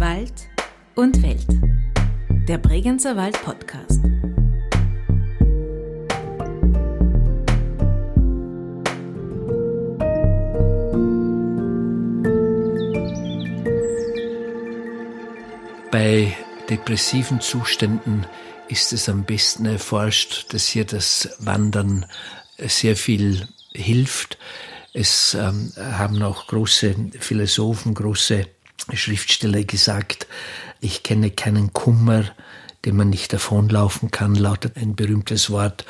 Wald und Welt. Der Bregenzer Wald Podcast. Bei depressiven Zuständen ist es am besten erforscht, dass hier das Wandern sehr viel hilft. Es ähm, haben auch große Philosophen, große Schriftsteller gesagt, ich kenne keinen Kummer, dem man nicht davonlaufen kann, lautet ein berühmtes Wort.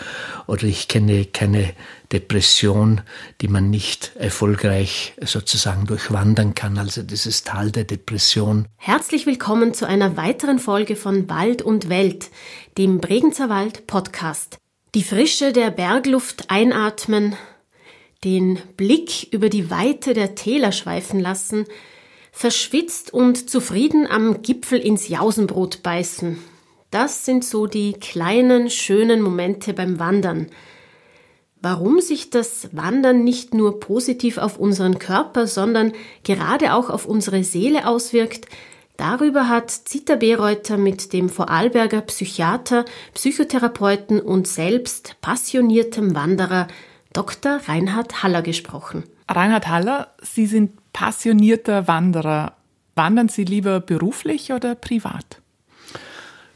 Oder ich kenne keine Depression, die man nicht erfolgreich sozusagen durchwandern kann, also dieses Tal der Depression. Herzlich willkommen zu einer weiteren Folge von Wald und Welt, dem Bregenzer Wald Podcast. Die Frische der Bergluft einatmen, den Blick über die Weite der Täler schweifen lassen, verschwitzt und zufrieden am Gipfel ins Jausenbrot beißen das sind so die kleinen, schönen Momente beim Wandern. Warum sich das Wandern nicht nur positiv auf unseren Körper, sondern gerade auch auf unsere Seele auswirkt, darüber hat Zita Bereuter mit dem Vorarlberger Psychiater, Psychotherapeuten und selbst passioniertem Wanderer Dr. Reinhard Haller gesprochen. Reinhard Haller, Sie sind passionierter Wanderer. Wandern Sie lieber beruflich oder privat?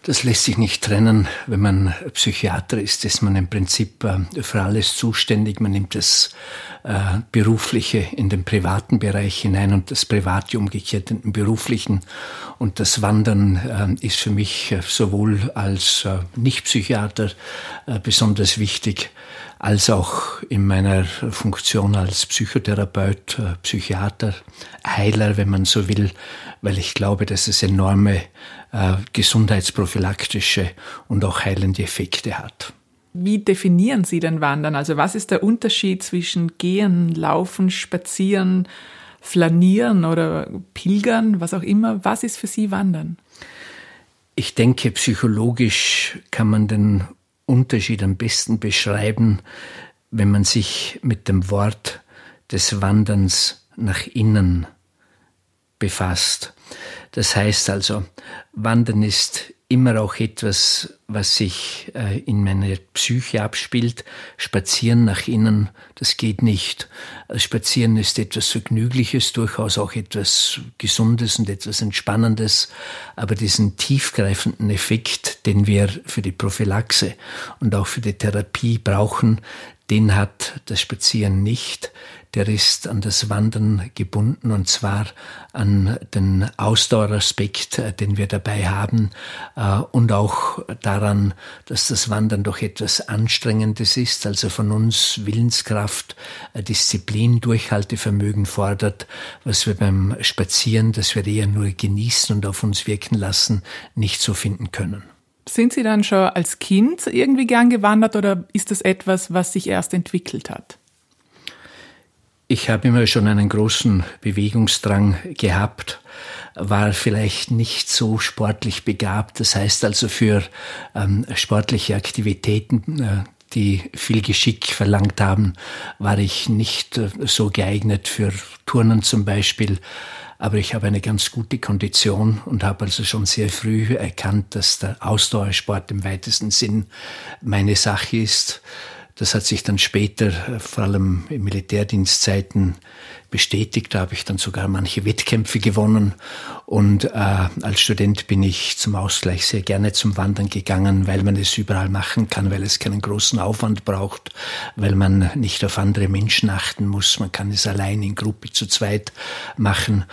Das lässt sich nicht trennen. Wenn man Psychiater ist, ist man im Prinzip äh, für alles zuständig. Man nimmt das äh, Berufliche in den privaten Bereich hinein und das Private umgekehrt in den beruflichen. Und das Wandern äh, ist für mich sowohl als Nicht-Psychiater besonders wichtig, als auch in meiner Funktion als Psychotherapeut, Psychiater, Heiler, wenn man so will, weil ich glaube, dass es enorme äh, gesundheitsprophylaktische und auch heilende Effekte hat. Wie definieren Sie denn Wandern? Also was ist der Unterschied zwischen Gehen, Laufen, Spazieren, Flanieren oder Pilgern, was auch immer? Was ist für Sie Wandern? Ich denke, psychologisch kann man den Unterschied am besten beschreiben, wenn man sich mit dem Wort des Wanderns nach innen befasst. Das heißt also, Wandern ist immer auch etwas, was sich äh, in meiner Psyche abspielt. Spazieren nach innen, das geht nicht. Spazieren ist etwas Vergnügliches, durchaus auch etwas Gesundes und etwas Entspannendes. Aber diesen tiefgreifenden Effekt, den wir für die Prophylaxe und auch für die Therapie brauchen, den hat das Spazieren nicht der ist an das Wandern gebunden und zwar an den Ausdaueraspekt, äh, den wir dabei haben äh, und auch daran, dass das Wandern doch etwas Anstrengendes ist, also von uns Willenskraft, äh, Disziplin, Durchhaltevermögen fordert, was wir beim Spazieren, das wir eher nur genießen und auf uns wirken lassen, nicht so finden können. Sind Sie dann schon als Kind irgendwie gern gewandert oder ist das etwas, was sich erst entwickelt hat? Ich habe immer schon einen großen Bewegungsdrang gehabt, war vielleicht nicht so sportlich begabt. Das heißt also für ähm, sportliche Aktivitäten, äh, die viel Geschick verlangt haben, war ich nicht äh, so geeignet für Turnen zum Beispiel. Aber ich habe eine ganz gute Kondition und habe also schon sehr früh erkannt, dass der Ausdauersport im weitesten Sinn meine Sache ist. Das hat sich dann später, äh, vor allem in Militärdienstzeiten, bestätigt. Da habe ich dann sogar manche Wettkämpfe gewonnen. Und äh, als Student bin ich zum Ausgleich sehr gerne zum Wandern gegangen, weil man es überall machen kann, weil es keinen großen Aufwand braucht, weil man nicht auf andere Menschen achten muss. Man kann es allein in Gruppe zu zweit machen.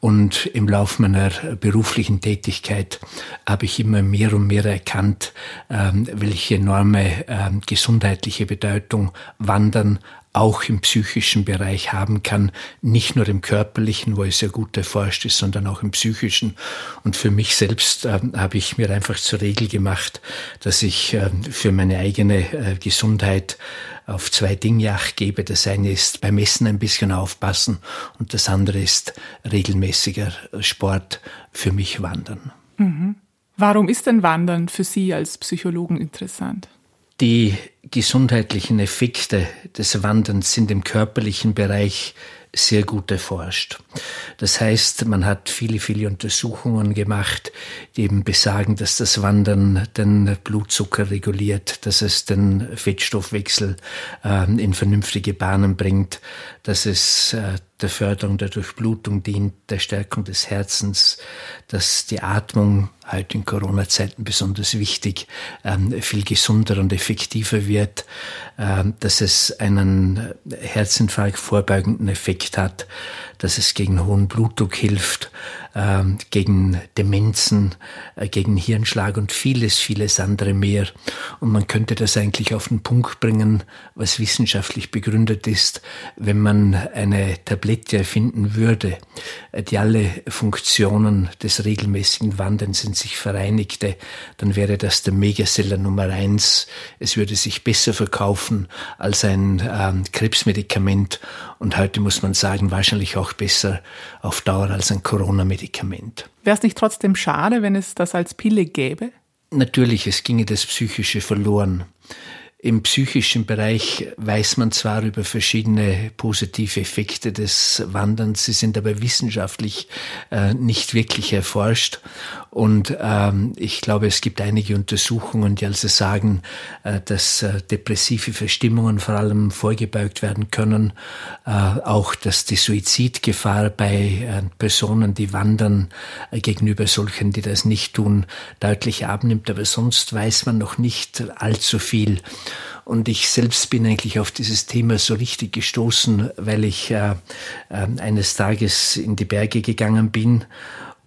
Und im Laufe meiner beruflichen Tätigkeit habe ich immer mehr und mehr erkannt, ähm, welche enorme ähm, gesundheitliche Bedeutung Wandern auch im psychischen Bereich haben kann, nicht nur im körperlichen, wo es sehr gut erforscht ist, sondern auch im psychischen. Und für mich selbst äh, habe ich mir einfach zur Regel gemacht, dass ich äh, für meine eigene äh, Gesundheit auf zwei Dinge Acht gebe. Das eine ist beim Essen ein bisschen aufpassen und das andere ist regelmäßiger Sport für mich Wandern. Mhm. Warum ist denn Wandern für Sie als Psychologen interessant? Die gesundheitlichen Effekte des Wanderns sind im körperlichen Bereich sehr gut erforscht. Das heißt, man hat viele, viele Untersuchungen gemacht, die eben besagen, dass das Wandern den Blutzucker reguliert, dass es den Fettstoffwechsel äh, in vernünftige Bahnen bringt, dass es äh, der Förderung der Durchblutung dient, der Stärkung des Herzens, dass die Atmung heute in Corona-Zeiten besonders wichtig, ähm, viel gesunder und effektiver wird, ähm, dass es einen Herzinfarkt vorbeugenden Effekt hat, dass es gegen hohen Blutdruck hilft, ähm, gegen Demenzen, äh, gegen Hirnschlag und vieles, vieles andere mehr. Und man könnte das eigentlich auf den Punkt bringen, was wissenschaftlich begründet ist, wenn man eine Tablette erfinden würde, äh, die alle Funktionen des regelmäßigen Wanderns in sich vereinigte, dann wäre das der Megaseller Nummer eins. Es würde sich besser verkaufen als ein ähm, Krebsmedikament und heute muss man sagen, wahrscheinlich auch besser auf Dauer als ein Corona-Medikament. Wäre es nicht trotzdem schade, wenn es das als Pille gäbe? Natürlich, es ginge das Psychische verloren. Im psychischen Bereich weiß man zwar über verschiedene positive Effekte des Wanderns, sie sind aber wissenschaftlich äh, nicht wirklich erforscht. Und ähm, ich glaube, es gibt einige Untersuchungen, die also sagen, äh, dass äh, depressive Verstimmungen vor allem vorgebeugt werden können, äh, auch dass die Suizidgefahr bei äh, Personen, die wandern, äh, gegenüber solchen, die das nicht tun, deutlich abnimmt. Aber sonst weiß man noch nicht allzu viel. Und ich selbst bin eigentlich auf dieses Thema so richtig gestoßen, weil ich äh, eines Tages in die Berge gegangen bin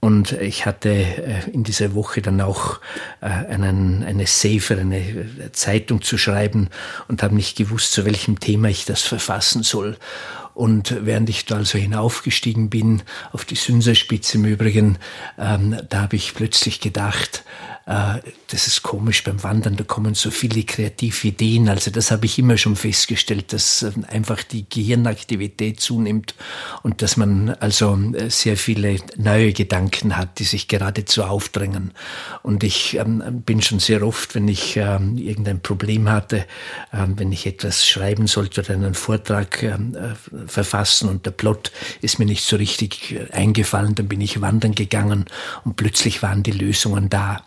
und ich hatte äh, in dieser Woche dann auch äh, einen, eine Safe, eine Zeitung zu schreiben und habe nicht gewusst, zu welchem Thema ich das verfassen soll. Und während ich da also hinaufgestiegen bin, auf die Sünserspitze im Übrigen, ähm, da habe ich plötzlich gedacht, äh, das ist komisch beim Wandern, da kommen so viele kreative Ideen. Also das habe ich immer schon festgestellt, dass ähm, einfach die Gehirnaktivität zunimmt und dass man also äh, sehr viele neue Gedanken hat, die sich geradezu aufdrängen. Und ich ähm, bin schon sehr oft, wenn ich ähm, irgendein Problem hatte, ähm, wenn ich etwas schreiben sollte oder einen Vortrag äh, verfassen und der Plot ist mir nicht so richtig äh, eingefallen, dann bin ich wandern gegangen und plötzlich waren die Lösungen da.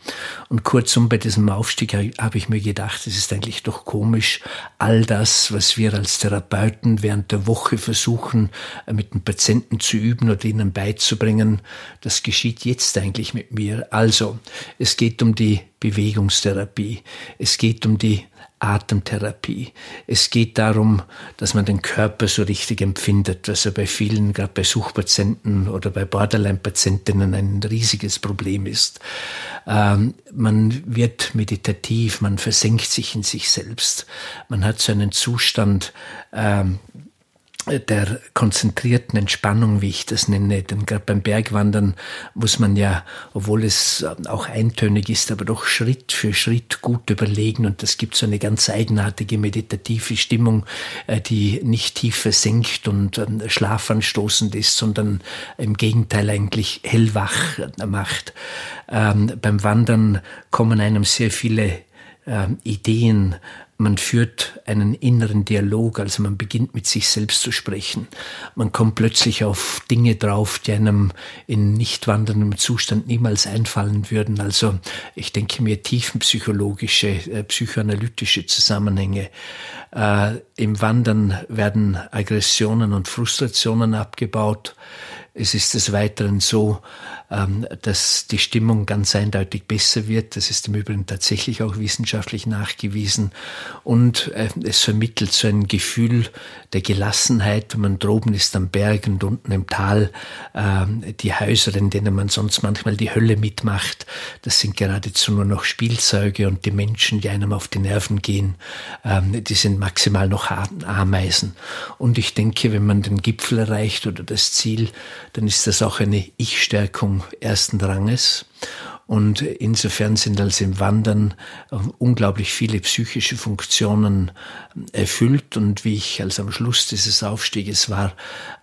Und kurzum, bei diesem Aufstieg habe ich mir gedacht, es ist eigentlich doch komisch, all das, was wir als Therapeuten während der Woche versuchen, äh, mit den Patienten zu üben oder ihnen beizubringen, das geschieht jetzt eigentlich mit mir. Also, es geht um die Bewegungstherapie. Es geht um die Atemtherapie. Es geht darum, dass man den Körper so richtig empfindet, was ja bei vielen, gerade bei Suchpatienten oder bei Borderline-Patientinnen ein riesiges Problem ist. Ähm, man wird meditativ, man versenkt sich in sich selbst. Man hat so einen Zustand, ähm, der konzentrierten Entspannung, wie ich das nenne. Denn gerade beim Bergwandern muss man ja, obwohl es auch eintönig ist, aber doch Schritt für Schritt gut überlegen. Und das gibt so eine ganz eigenartige meditative Stimmung, äh, die nicht tief versenkt und ähm, schlafanstoßend ist, sondern im Gegenteil eigentlich hellwach äh, macht. Ähm, beim Wandern kommen einem sehr viele ähm, Ideen, man führt einen inneren Dialog, also man beginnt mit sich selbst zu sprechen. Man kommt plötzlich auf Dinge drauf, die einem in nicht wanderndem Zustand niemals einfallen würden. Also ich denke mir tiefenpsychologische, äh, psychoanalytische Zusammenhänge. Äh, Im Wandern werden Aggressionen und Frustrationen abgebaut. Es ist des Weiteren so, ähm, dass die Stimmung ganz eindeutig besser wird. Das ist im Übrigen tatsächlich auch wissenschaftlich nachgewiesen. Und äh, es vermittelt so ein Gefühl der Gelassenheit, wenn man droben ist am Berg und unten im Tal. Ähm, die Häuser, in denen man sonst manchmal die Hölle mitmacht, das sind geradezu nur noch Spielzeuge und die Menschen, die einem auf die Nerven gehen, ähm, die sind maximal noch Ameisen. Und ich denke, wenn man den Gipfel erreicht oder das Ziel, dann ist das auch eine Ich-Stärkung ersten Ranges. Und insofern sind also im Wandern äh, unglaublich viele psychische Funktionen erfüllt. Und wie ich als am Schluss dieses Aufstieges war,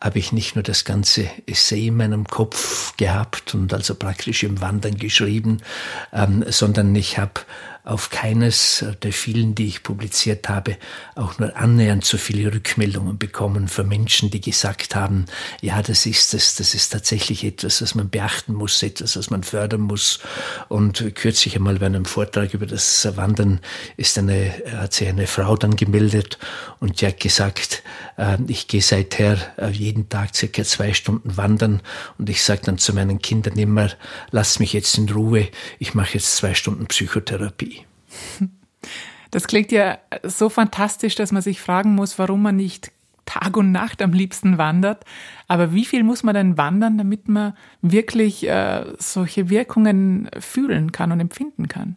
habe ich nicht nur das ganze Essay in meinem Kopf gehabt und also praktisch im Wandern geschrieben, ähm, sondern ich habe auf keines der vielen, die ich publiziert habe, auch nur annähernd so viele Rückmeldungen bekommen von Menschen, die gesagt haben, ja, das ist es, das ist tatsächlich etwas, was man beachten muss, etwas, was man fördern muss. Und kürzlich einmal bei einem Vortrag über das Wandern ist eine, hat sich eine Frau dann gemeldet und die hat gesagt, äh, ich gehe seither äh, jeden Tag circa zwei Stunden wandern und ich sage dann zu meinen Kindern immer, lass mich jetzt in Ruhe, ich mache jetzt zwei Stunden Psychotherapie. Das klingt ja so fantastisch, dass man sich fragen muss, warum man nicht Tag und Nacht am liebsten wandert. Aber wie viel muss man denn wandern, damit man wirklich äh, solche Wirkungen fühlen kann und empfinden kann?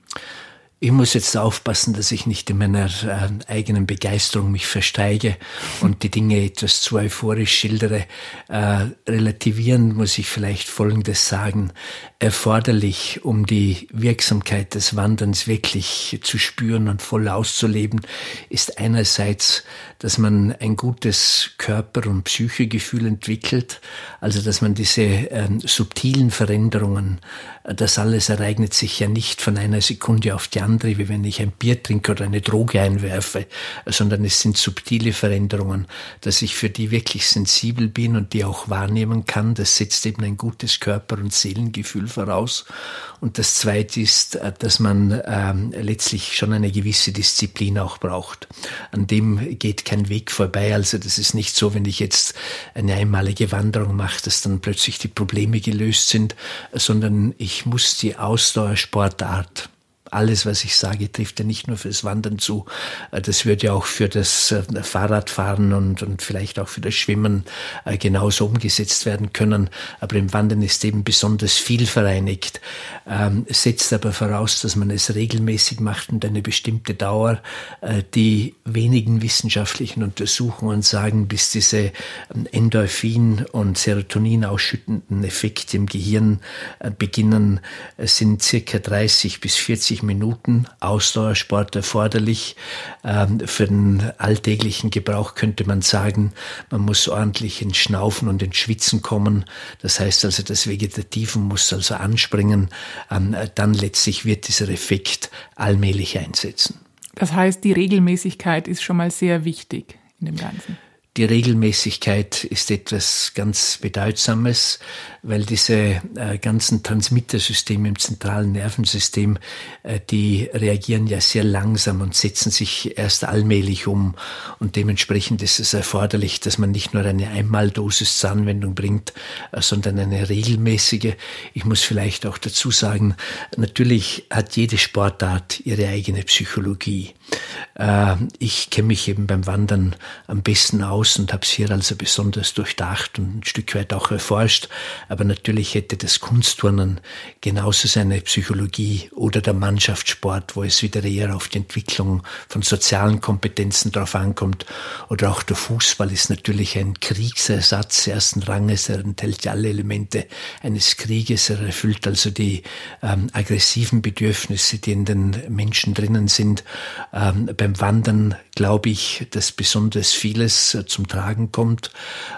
Ich muss jetzt aufpassen, dass ich nicht in meiner äh, eigenen Begeisterung mich versteige und die Dinge etwas zu euphorisch schildere. Äh, relativieren muss ich vielleicht Folgendes sagen. Erforderlich, um die Wirksamkeit des Wanderns wirklich zu spüren und voll auszuleben, ist einerseits, dass man ein gutes Körper- und Psychegefühl entwickelt, also dass man diese äh, subtilen Veränderungen, äh, das alles ereignet sich ja nicht von einer Sekunde auf die andere, wie wenn ich ein Bier trinke oder eine Droge einwerfe, sondern es sind subtile Veränderungen, dass ich für die wirklich sensibel bin und die auch wahrnehmen kann. Das setzt eben ein gutes Körper- und Seelengefühl voraus. Und das Zweite ist, äh, dass man ähm, letztlich schon eine gewisse Disziplin auch braucht. An dem geht kein Weg vorbei. Also das ist nicht so, wenn ich jetzt eine einmalige Wanderung mache, dass dann plötzlich die Probleme gelöst sind, sondern ich muss die Ausdauersportart alles, was ich sage, trifft ja nicht nur fürs Wandern zu. Äh, das wird ja auch für das äh, Fahrradfahren und, und vielleicht auch für das Schwimmen äh, genauso umgesetzt werden können. Aber im Wandern ist eben besonders viel vereinigt. Ähm, setzt aber voraus, dass man es regelmäßig macht und eine bestimmte Dauer. Die wenigen wissenschaftlichen Untersuchungen sagen, bis diese ähm, Endorphin- und Serotonin ausschüttenden Effekte im Gehirn beginnen, sind circa 30 bis 40 Minuten Ausdauersport erforderlich. Ähm, für den alltäglichen Gebrauch könnte man sagen, man muss ordentlich ins Schnaufen und ins Schwitzen kommen. Das heißt also, das Vegetative muss also anspringen. Ähm, dann letztlich wird dieser Effekt allmählich einsetzen. Das heißt, die Regelmäßigkeit ist schon mal sehr wichtig in dem Ganzen. Die Regelmäßigkeit ist etwas ganz Bedeutsames, weil diese äh, ganzen Transmittersysteme im zentralen Nervensystem, äh, die reagieren ja sehr langsam und setzen sich erst allmählich um. Und dementsprechend ist es erforderlich, dass man nicht nur eine Einmaldosis zur Anwendung bringt, äh, sondern eine regelmäßige. Ich muss vielleicht auch dazu sagen, natürlich hat jede Sportart ihre eigene Psychologie. Äh, ich kenne mich eben beim Wandern am besten aus aus und habe es hier also besonders durchdacht und ein Stück weit auch erforscht. Aber natürlich hätte das Kunstturnen genauso seine Psychologie oder der Mannschaftssport, wo es wieder eher auf die Entwicklung von sozialen Kompetenzen drauf ankommt. Oder auch der Fußball ist natürlich ein Kriegsersatz ersten Ranges. Er enthält ja alle Elemente eines Krieges. Er erfüllt also die ähm, aggressiven Bedürfnisse, die in den Menschen drinnen sind. Ähm, beim Wandern glaube ich, dass besonders vieles äh, zum Tragen kommt.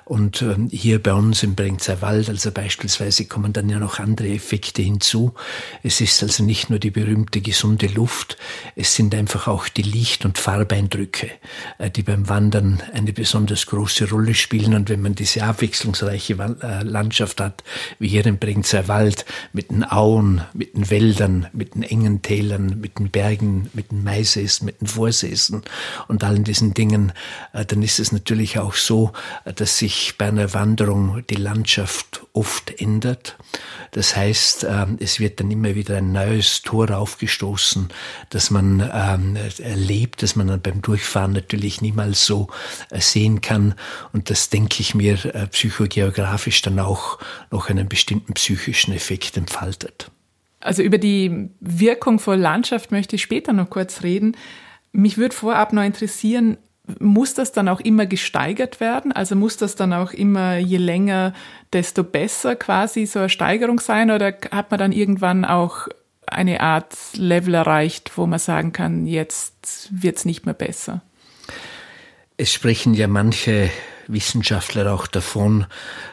Und ähm, hier bei uns im Brengzer Wald, also beispielsweise kommen dann ja noch andere Effekte hinzu. Es ist also nicht nur die berühmte gesunde Luft, es sind einfach auch die Licht- und Farbeindrücke, äh, die beim Wandern eine besonders große Rolle spielen. Und wenn man diese abwechslungsreiche äh, Landschaft hat, wie hier im Brengzer Wald, mit den Auen, mit den Wäldern, mit den engen Tälern, mit den Bergen, mit den Maisäßen, mit den Vorsäßen und allen diesen Dingen, äh, dann ist es natürlich natürlich auch so, dass sich bei einer Wanderung die Landschaft oft ändert. Das heißt, ähm, es wird dann immer wieder ein neues Tor aufgestoßen, das man ähm, erlebt, das man dann beim Durchfahren natürlich niemals so äh, sehen kann. Und das denke ich mir äh, psychogeografisch dann auch noch einen bestimmten psychischen Effekt entfaltet. Also über die Wirkung von Landschaft möchte ich später noch kurz reden. Mich würde vorab noch interessieren, muss das dann auch immer gesteigert werden? Also muss das dann auch immer je länger, desto besser quasi so eine Steigerung sein? Oder hat man dann irgendwann auch eine Art Level erreicht, wo man sagen kann, jetzt wird es nicht mehr besser? Es sprechen ja manche Wissenschaftler auch davon,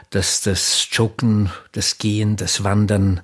dass das Joggen, das Gehen, das Wandern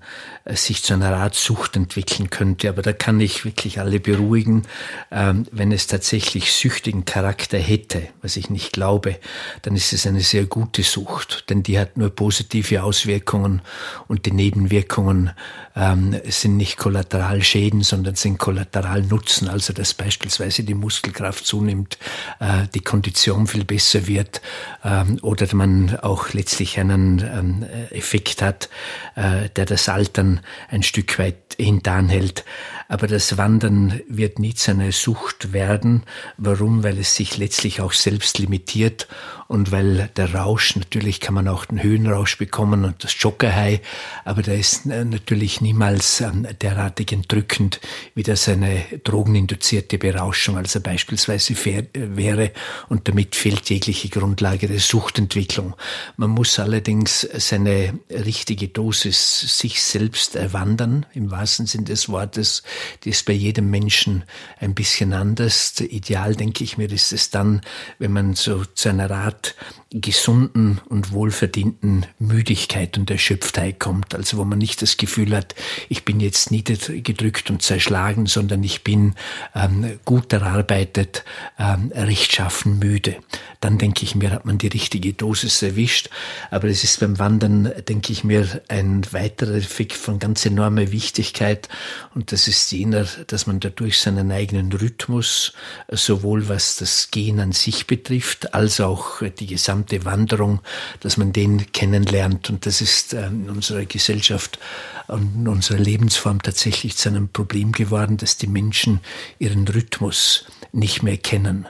sich zu einer Art Sucht entwickeln könnte. Aber da kann ich wirklich alle beruhigen, ähm, wenn es tatsächlich süchtigen Charakter hätte, was ich nicht glaube, dann ist es eine sehr gute Sucht, denn die hat nur positive Auswirkungen und die Nebenwirkungen ähm, sind nicht Kollateralschäden, sondern sind Kollateralnutzen. Also dass beispielsweise die Muskelkraft zunimmt, äh, die Kondition viel besser wird ähm, oder man auch letztlich einen ähm, Effekt hat, äh, der das Altern ein Stück weit hintanhält. Aber das Wandern wird nie zu einer Sucht werden. Warum? Weil es sich letztlich auch selbst limitiert und weil der Rausch, natürlich kann man auch den Höhenrausch bekommen und das Jogger-High, aber der ist natürlich niemals ähm, derartig entrückend, wie das eine drogeninduzierte Berauschung, also beispielsweise wäre und damit fehlt jegliche Grundlage der Suchtentwicklung. Man muss allerdings seine richtige Dosis sich selbst erwandern, im wahrsten Sinne des Wortes. Die ist bei jedem Menschen ein bisschen anders. Ideal, denke ich mir, ist es dann, wenn man so zu einer Art gesunden und wohlverdienten Müdigkeit und Erschöpftheit kommt. Also wo man nicht das Gefühl hat, ich bin jetzt niedergedrückt und zerschlagen, sondern ich bin ähm, gut erarbeitet, ähm, rechtschaffen müde. Dann denke ich mir, hat man die richtige Dosis erwischt. Aber es ist beim Wandern, denke ich mir, ein weiterer Effekt von ganz enormer Wichtigkeit. Und das ist jener, dass man dadurch seinen eigenen Rhythmus, sowohl was das Gehen an sich betrifft, als auch die gesamte Wanderung, dass man den kennenlernt. Und das ist ähm, in unserer Gesellschaft und in unserer Lebensform tatsächlich zu einem Problem geworden, dass die Menschen ihren Rhythmus nicht mehr kennen.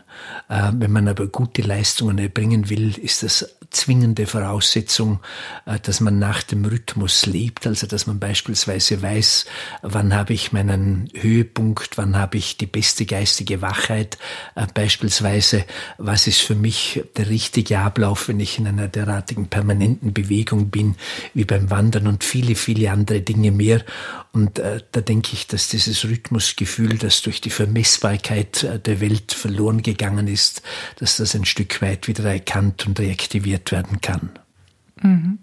Äh, wenn man aber gute Leistungen erbringen will, ist das zwingende Voraussetzung, äh, dass man nach dem Rhythmus lebt, also dass man beispielsweise weiß, wann habe ich meinen Höhepunkt, wann habe ich die beste geistige Wachheit, äh, beispielsweise, was ist für mich der richtige Ablauf, wenn ich in einer derartigen permanenten Bewegung bin, wie beim Wandern und viele, viele andere Dinge mehr. Und äh, da denke ich, dass dieses Rhythmusgefühl, das durch die Vermessbarkeit der Welt verloren gegangen ist, dass das ein Stück weit wieder erkannt und reaktiviert werden kann. Mhm.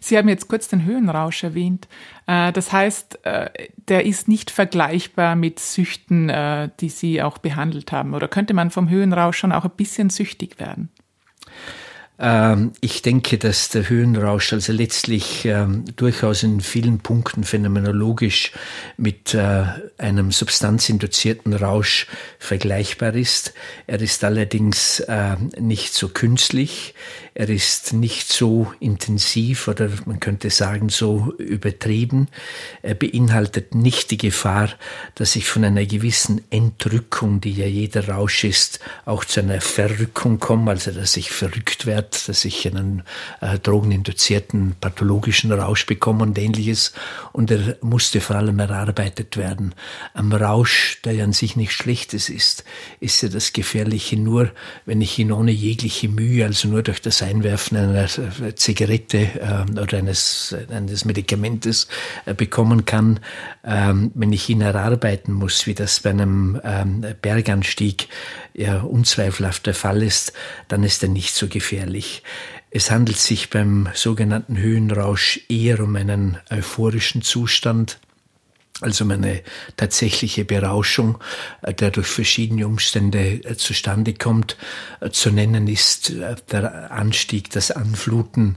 Sie haben jetzt kurz den Höhenrausch erwähnt. Äh, das heißt, äh, der ist nicht vergleichbar mit Süchten, äh, die Sie auch behandelt haben. Oder könnte man vom Höhenrausch schon auch ein bisschen süchtig werden? Ähm, ich denke, dass der Höhenrausch also letztlich ähm, durchaus in vielen Punkten phänomenologisch mit einem substanzinduzierten Rausch vergleichbar ist. Er ist allerdings nicht so künstlich. Er ist nicht so intensiv oder man könnte sagen so übertrieben. Er beinhaltet nicht die Gefahr, dass ich von einer gewissen Entrückung, die ja jeder Rausch ist, auch zu einer Verrückung komme, also dass ich verrückt werde, dass ich einen äh, drogeninduzierten pathologischen Rausch bekomme und ähnliches. Und er musste vor allem erarbeitet werden. Am Rausch, der ja an sich nichts Schlechtes ist, ist ja das Gefährliche nur, wenn ich ihn ohne jegliche Mühe, also nur durch das Einwerfen einer Zigarette äh, oder eines, eines Medikamentes äh, bekommen kann, ähm, wenn ich ihn erarbeiten muss, wie das bei einem ähm, Berganstieg ja unzweifelhaft der Fall ist, dann ist er nicht so gefährlich. Es handelt sich beim sogenannten Höhenrausch eher um einen euphorischen Zustand, also eine tatsächliche Berauschung, äh, der durch verschiedene Umstände äh, zustande kommt. Äh, zu nennen ist der Anstieg, das Anfluten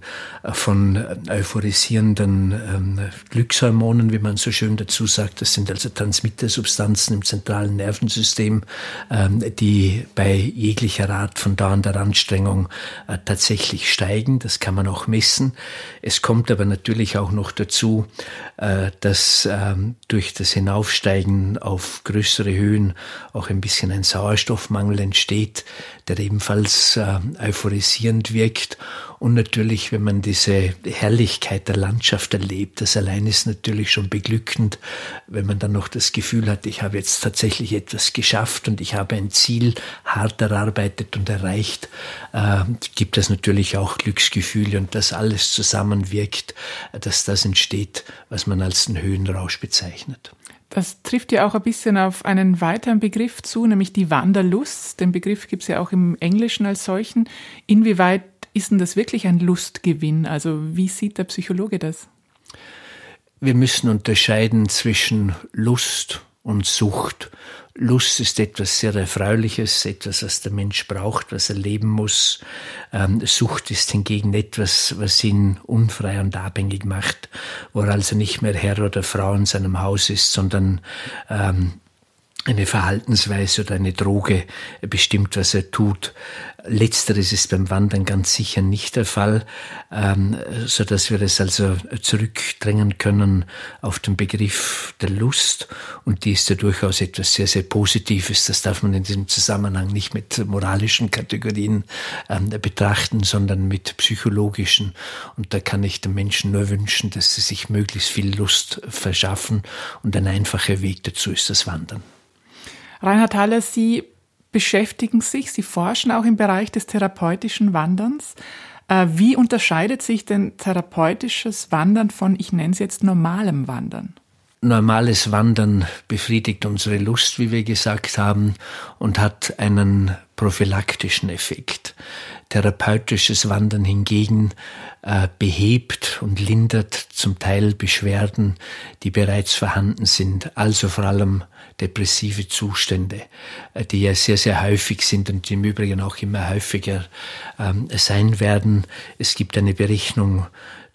von euphorisierenden ähm, Glückshormonen, wie man so schön dazu sagt. Das sind also Transmittersubstanzen im zentralen Nervensystem, ähm, die bei jeglicher Art von dauernder Anstrengung tatsächlich steigen. Das kann man auch messen. Es kommt aber natürlich auch noch dazu, dass ähm, durch das Hinaufsteigen auf größere Höhen auch ein bisschen ein Sauerstoffmangel entsteht, der ebenfalls äh, euphorisierend wirkt. Und natürlich, wenn man diese Herrlichkeit der Landschaft erlebt, das allein ist natürlich schon beglückend, wenn man dann noch das Gefühl hat, ich habe jetzt tatsächlich etwas geschafft und ich habe ein Ziel hart erarbeitet und erreicht, äh, gibt es natürlich auch Glücksgefühle und das alles zusammenwirkt, dass das entsteht, was man als den Höhenrausch bezeichnet. Das trifft ja auch ein bisschen auf einen weiteren Begriff zu, nämlich die Wanderlust. Den Begriff gibt es ja auch im Englischen als solchen. Inwieweit ist denn das wirklich ein Lustgewinn? Also wie sieht der Psychologe das? wir müssen unterscheiden zwischen Lust und Sucht. Lust ist etwas sehr Erfreuliches, etwas, was der Mensch braucht, was er leben muss. Ähm, Sucht ist hingegen etwas, was ihn unfrei und abhängig macht, wo er also nicht mehr Herr oder Frau in seinem Haus ist, sondern ähm, eine Verhaltensweise oder eine Droge bestimmt, was er tut. Letzteres ist beim Wandern ganz sicher nicht der Fall, ähm, so dass wir es also zurückdrängen können auf den Begriff der Lust. Und die ist ja durchaus etwas sehr, sehr Positives. Das darf man in diesem Zusammenhang nicht mit moralischen Kategorien ähm, betrachten, sondern mit psychologischen. Und da kann ich den Menschen nur wünschen, dass sie sich möglichst viel Lust verschaffen. Und ein einfacher Weg dazu ist das Wandern. Reinhard Haller, Sie beschäftigen sich, Sie forschen auch im Bereich des therapeutischen Wanderns. Äh, wie unterscheidet sich denn therapeutisches Wandern von, ich nenne es jetzt, normalem Wandern? Normales Wandern befriedigt unsere Lust, wie wir gesagt haben, und hat einen prophylaktischen Effekt. Therapeutisches Wandern hingegen äh, behebt und lindert zum Teil Beschwerden, die bereits vorhanden sind, also vor allem depressive Zustände, äh, die ja sehr, sehr häufig sind und im Übrigen auch immer häufiger ähm, sein werden. Es gibt eine Berechnung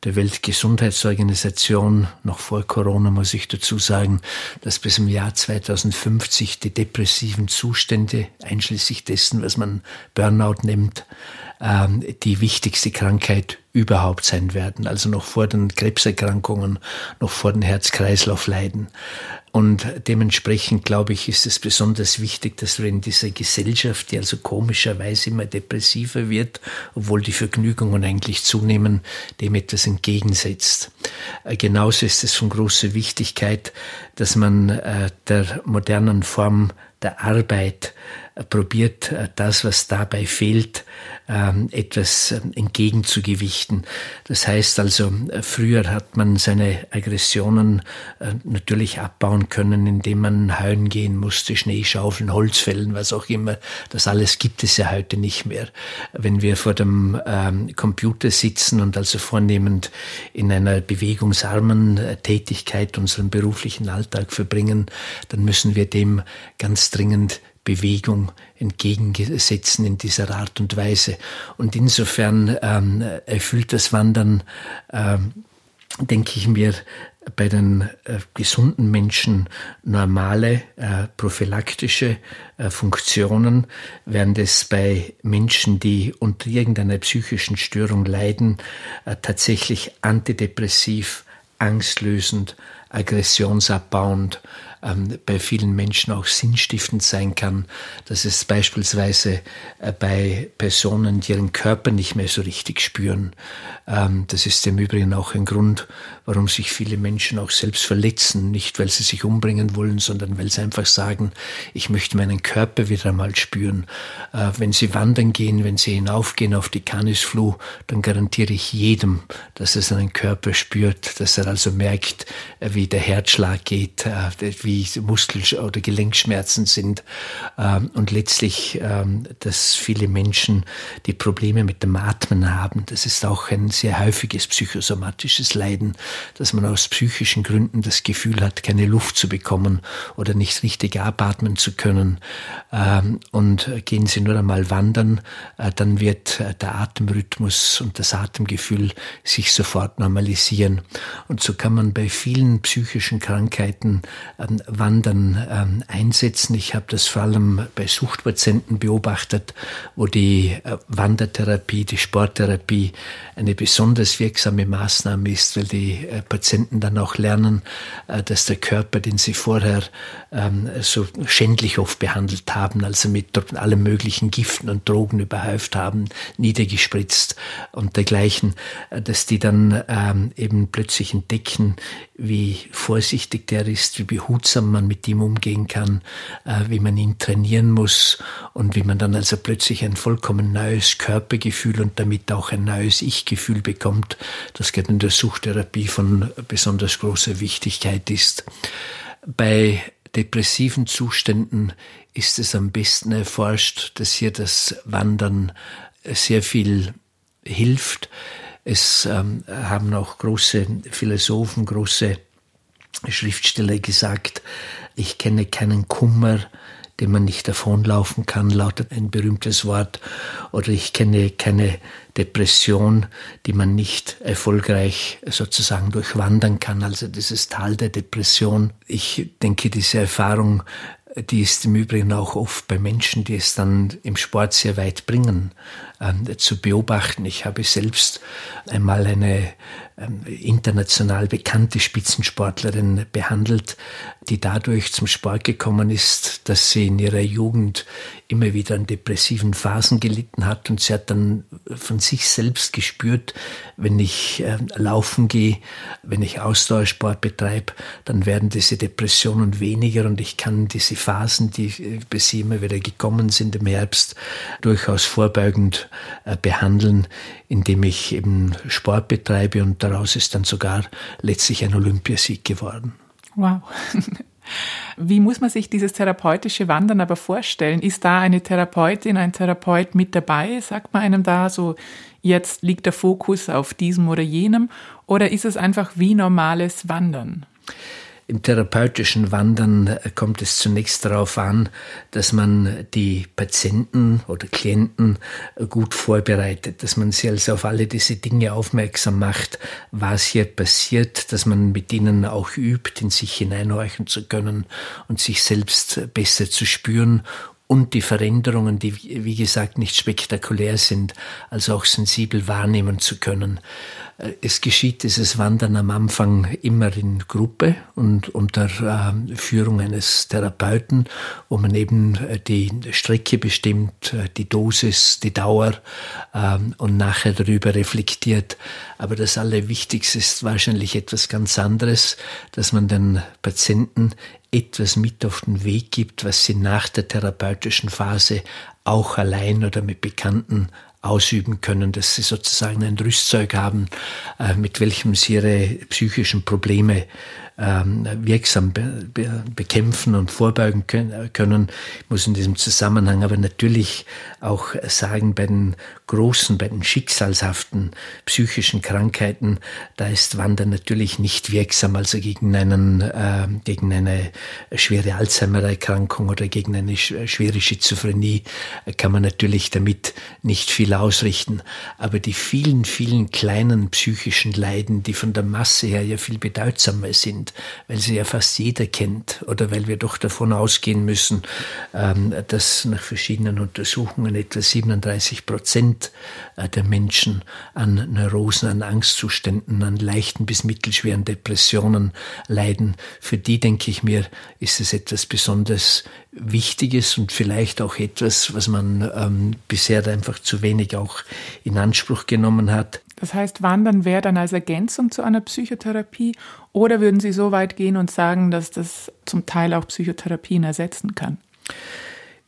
der Weltgesundheitsorganisation, noch vor Corona muss ich dazu sagen, dass bis im Jahr 2050 die depressiven Zustände, einschließlich dessen, was man Burnout nimmt, ähm, die wichtigste Krankheit überhaupt sein werden. Also noch vor den Krebserkrankungen, noch vor den Herz-Kreislauf-Leiden. Und dementsprechend, glaube ich, ist es besonders wichtig, dass wir in dieser Gesellschaft, die also komischerweise immer depressiver wird, obwohl die Vergnügungen eigentlich zunehmen, dem etwas entgegensetzt. Äh, genauso ist es von großer Wichtigkeit, dass man äh, der modernen Form der Arbeit probiert, äh, das, was dabei fehlt, ähm, etwas ähm, entgegenzugewichten. Das heißt also, äh, früher hat man seine Aggressionen äh, natürlich abbauen können, indem man heuen gehen musste, Schnee schaufeln, Holz fällen, was auch immer. Das alles gibt es ja heute nicht mehr. Wenn wir vor dem ähm, Computer sitzen und also vornehmend in einer bewegungsarmen Tätigkeit unseren beruflichen Alltag verbringen, dann müssen wir dem ganz dringend Bewegung entgegensetzen in dieser Art und Weise. Und insofern ähm, erfüllt das Wandern, ähm, denke ich mir, bei den äh, gesunden Menschen normale äh, prophylaktische äh, Funktionen, während es bei Menschen, die unter irgendeiner psychischen Störung leiden, äh, tatsächlich antidepressiv, angstlösend, aggressionsabbauend ähm, bei vielen Menschen auch sinnstiftend sein kann, dass es beispielsweise äh, bei Personen, die ihren Körper nicht mehr so richtig spüren, ähm, das ist im Übrigen auch ein Grund, warum sich viele Menschen auch selbst verletzen, nicht weil sie sich umbringen wollen, sondern weil sie einfach sagen, ich möchte meinen Körper wieder einmal spüren. Äh, wenn sie wandern gehen, wenn sie hinaufgehen auf die Canisfluh, dann garantiere ich jedem, dass er seinen Körper spürt, dass er also merkt, äh, wie der Herzschlag geht, wie wie Muskel- oder Gelenkschmerzen sind ähm, und letztlich, ähm, dass viele Menschen die Probleme mit dem Atmen haben. Das ist auch ein sehr häufiges psychosomatisches Leiden, dass man aus psychischen Gründen das Gefühl hat, keine Luft zu bekommen oder nicht richtig abatmen zu können. Ähm, und gehen Sie nur einmal wandern, äh, dann wird äh, der Atemrhythmus und das Atemgefühl sich sofort normalisieren. Und so kann man bei vielen psychischen Krankheiten Wandern ähm, einsetzen. Ich habe das vor allem bei Suchtpatienten beobachtet, wo die äh, Wandertherapie, die Sporttherapie eine besonders wirksame Maßnahme ist, weil die äh, Patienten dann auch lernen, äh, dass der Körper, den sie vorher ähm, so schändlich oft behandelt haben, also mit allen möglichen Giften und Drogen überhäuft haben, niedergespritzt und dergleichen, äh, dass die dann ähm, eben plötzlich entdecken, wie vorsichtig der ist, wie behutsam man mit ihm umgehen kann, äh, wie man ihn trainieren muss und wie man dann also plötzlich ein vollkommen neues Körpergefühl und damit auch ein neues Ich-Gefühl bekommt, das gerade in der Suchtherapie von besonders großer Wichtigkeit ist. Bei depressiven Zuständen ist es am besten erforscht, dass hier das Wandern sehr viel hilft. Es ähm, haben auch große Philosophen, große Schriftsteller gesagt, ich kenne keinen Kummer, dem man nicht davonlaufen kann, lautet ein berühmtes Wort. Oder ich kenne keine Depression, die man nicht erfolgreich sozusagen durchwandern kann, also dieses Tal der Depression. Ich denke, diese Erfahrung die ist im Übrigen auch oft bei Menschen, die es dann im Sport sehr weit bringen, zu beobachten. Ich habe selbst einmal eine ähm, international bekannte Spitzensportlerin behandelt, die dadurch zum Sport gekommen ist, dass sie in ihrer Jugend immer wieder an depressiven Phasen gelitten hat und sie hat dann von sich selbst gespürt, wenn ich äh, laufen gehe, wenn ich Ausdauersport betreibe, dann werden diese Depressionen weniger und ich kann diese Phasen, die äh, bei sie immer wieder gekommen sind im Herbst, durchaus vorbeugend äh, behandeln, indem ich eben Sport betreibe und daraus ist dann sogar letztlich ein Olympiasieg geworden. Wow. Wie muss man sich dieses therapeutische Wandern aber vorstellen? Ist da eine Therapeutin, ein Therapeut mit dabei? Sagt man einem da so, jetzt liegt der Fokus auf diesem oder jenem? Oder ist es einfach wie normales Wandern? Im therapeutischen Wandern äh, kommt es zunächst darauf an, dass man die Patienten oder Klienten äh, gut vorbereitet, dass man sie also auf alle diese Dinge aufmerksam macht, was hier passiert, dass man mit ihnen auch übt, in sich hineinhorchen zu können und sich selbst besser zu spüren und die Veränderungen, die wie gesagt nicht spektakulär sind, also auch sensibel wahrnehmen zu können. Äh, es geschieht dieses Wandern am Anfang immer in Gruppe und unter äh, Führung eines Therapeuten, wo man eben äh, die Strecke bestimmt, die Dosis, die Dauer ähm, und nachher darüber reflektiert. Aber das Allerwichtigste ist wahrscheinlich etwas ganz anderes, dass man den Patienten etwas mit auf den Weg gibt, was sie nach der therapeutischen Phase auch allein oder mit Bekannten ausüben können, dass sie sozusagen ein Rüstzeug haben, äh, mit welchem sie ihre psychischen Probleme ähm, wirksam bekämpfen und vorbeugen können. Ich muss in diesem Zusammenhang aber natürlich auch sagen, bei den großen, bei den schicksalshaften psychischen Krankheiten, da ist Wandern natürlich nicht wirksam, also gegen einen, äh, gegen eine schwere Alzheimer-Erkrankung oder gegen eine schwere Schizophrenie kann man natürlich damit nicht viel ausrichten. Aber die vielen, vielen kleinen psychischen Leiden, die von der Masse her ja viel bedeutsamer sind, weil sie ja fast jeder kennt oder weil wir doch davon ausgehen müssen, ähm, dass nach verschiedenen Untersuchungen etwa 37 Prozent äh, der Menschen an Neurosen, an Angstzuständen, an leichten bis mittelschweren Depressionen leiden. Für die, denke ich mir, ist es etwas besonders Wichtiges und vielleicht auch etwas, was man ähm, bisher einfach zu wenig auch in Anspruch genommen hat. Das heißt, Wandern wäre dann als Ergänzung zu einer Psychotherapie oder würden Sie so weit gehen und sagen, dass das zum Teil auch Psychotherapien ersetzen kann?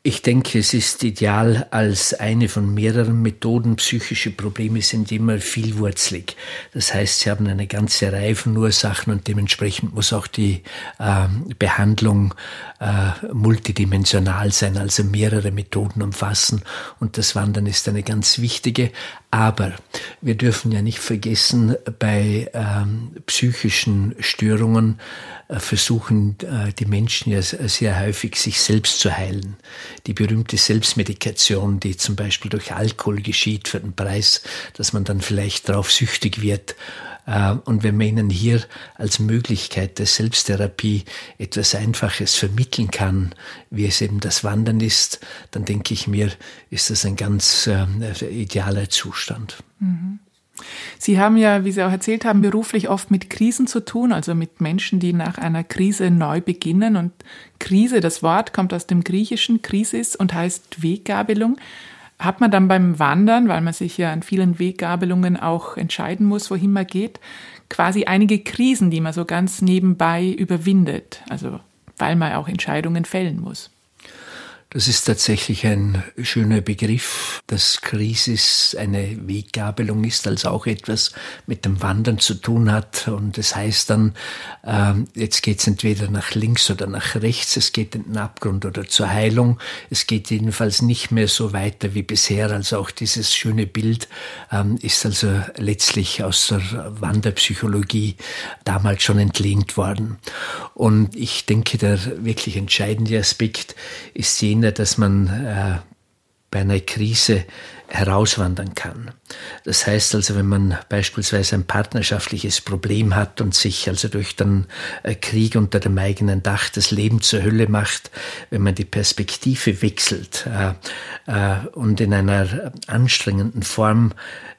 Ich denke, es ist ideal als eine von mehreren Methoden. Psychische Probleme sind immer vielwurzlig. Das heißt, sie haben eine ganze Reihe von Ursachen und dementsprechend muss auch die äh, Behandlung äh, multidimensional sein, also mehrere Methoden umfassen. Und das Wandern ist eine ganz wichtige. Aber wir dürfen ja nicht vergessen, bei ähm, psychischen Störungen äh, versuchen äh, die Menschen ja sehr häufig, sich selbst zu heilen. Die berühmte Selbstmedikation, die zum Beispiel durch Alkohol geschieht für den Preis, dass man dann vielleicht darauf süchtig wird und wenn man ihnen hier als Möglichkeit der Selbsttherapie etwas Einfaches vermitteln kann, wie es eben das Wandern ist, dann denke ich mir, ist das ein ganz äh, idealer Zustand. Mhm. Sie haben ja, wie Sie auch erzählt haben, beruflich oft mit Krisen zu tun, also mit Menschen, die nach einer Krise neu beginnen. Und Krise, das Wort kommt aus dem Griechischen, Krisis und heißt Weggabelung hat man dann beim Wandern, weil man sich ja an vielen Weggabelungen auch entscheiden muss, wohin man geht, quasi einige Krisen, die man so ganz nebenbei überwindet, also weil man auch Entscheidungen fällen muss. Das ist tatsächlich ein schöner Begriff, dass Krisis eine Weggabelung ist, also auch etwas mit dem Wandern zu tun hat. Und das heißt dann, äh, jetzt geht es entweder nach links oder nach rechts, es geht in den Abgrund oder zur Heilung. Es geht jedenfalls nicht mehr so weiter wie bisher. Also auch dieses schöne Bild ähm, ist also letztlich aus der Wanderpsychologie damals schon entlehnt worden. Und ich denke, der wirklich entscheidende Aspekt ist jener, Sinne, dass man äh, bei einer Krise herauswandern kann. Das heißt also, wenn man beispielsweise ein partnerschaftliches Problem hat und sich also durch den äh, Krieg unter dem eigenen Dach das Leben zur Hölle macht, wenn man die Perspektive wechselt äh, äh, und in einer anstrengenden Form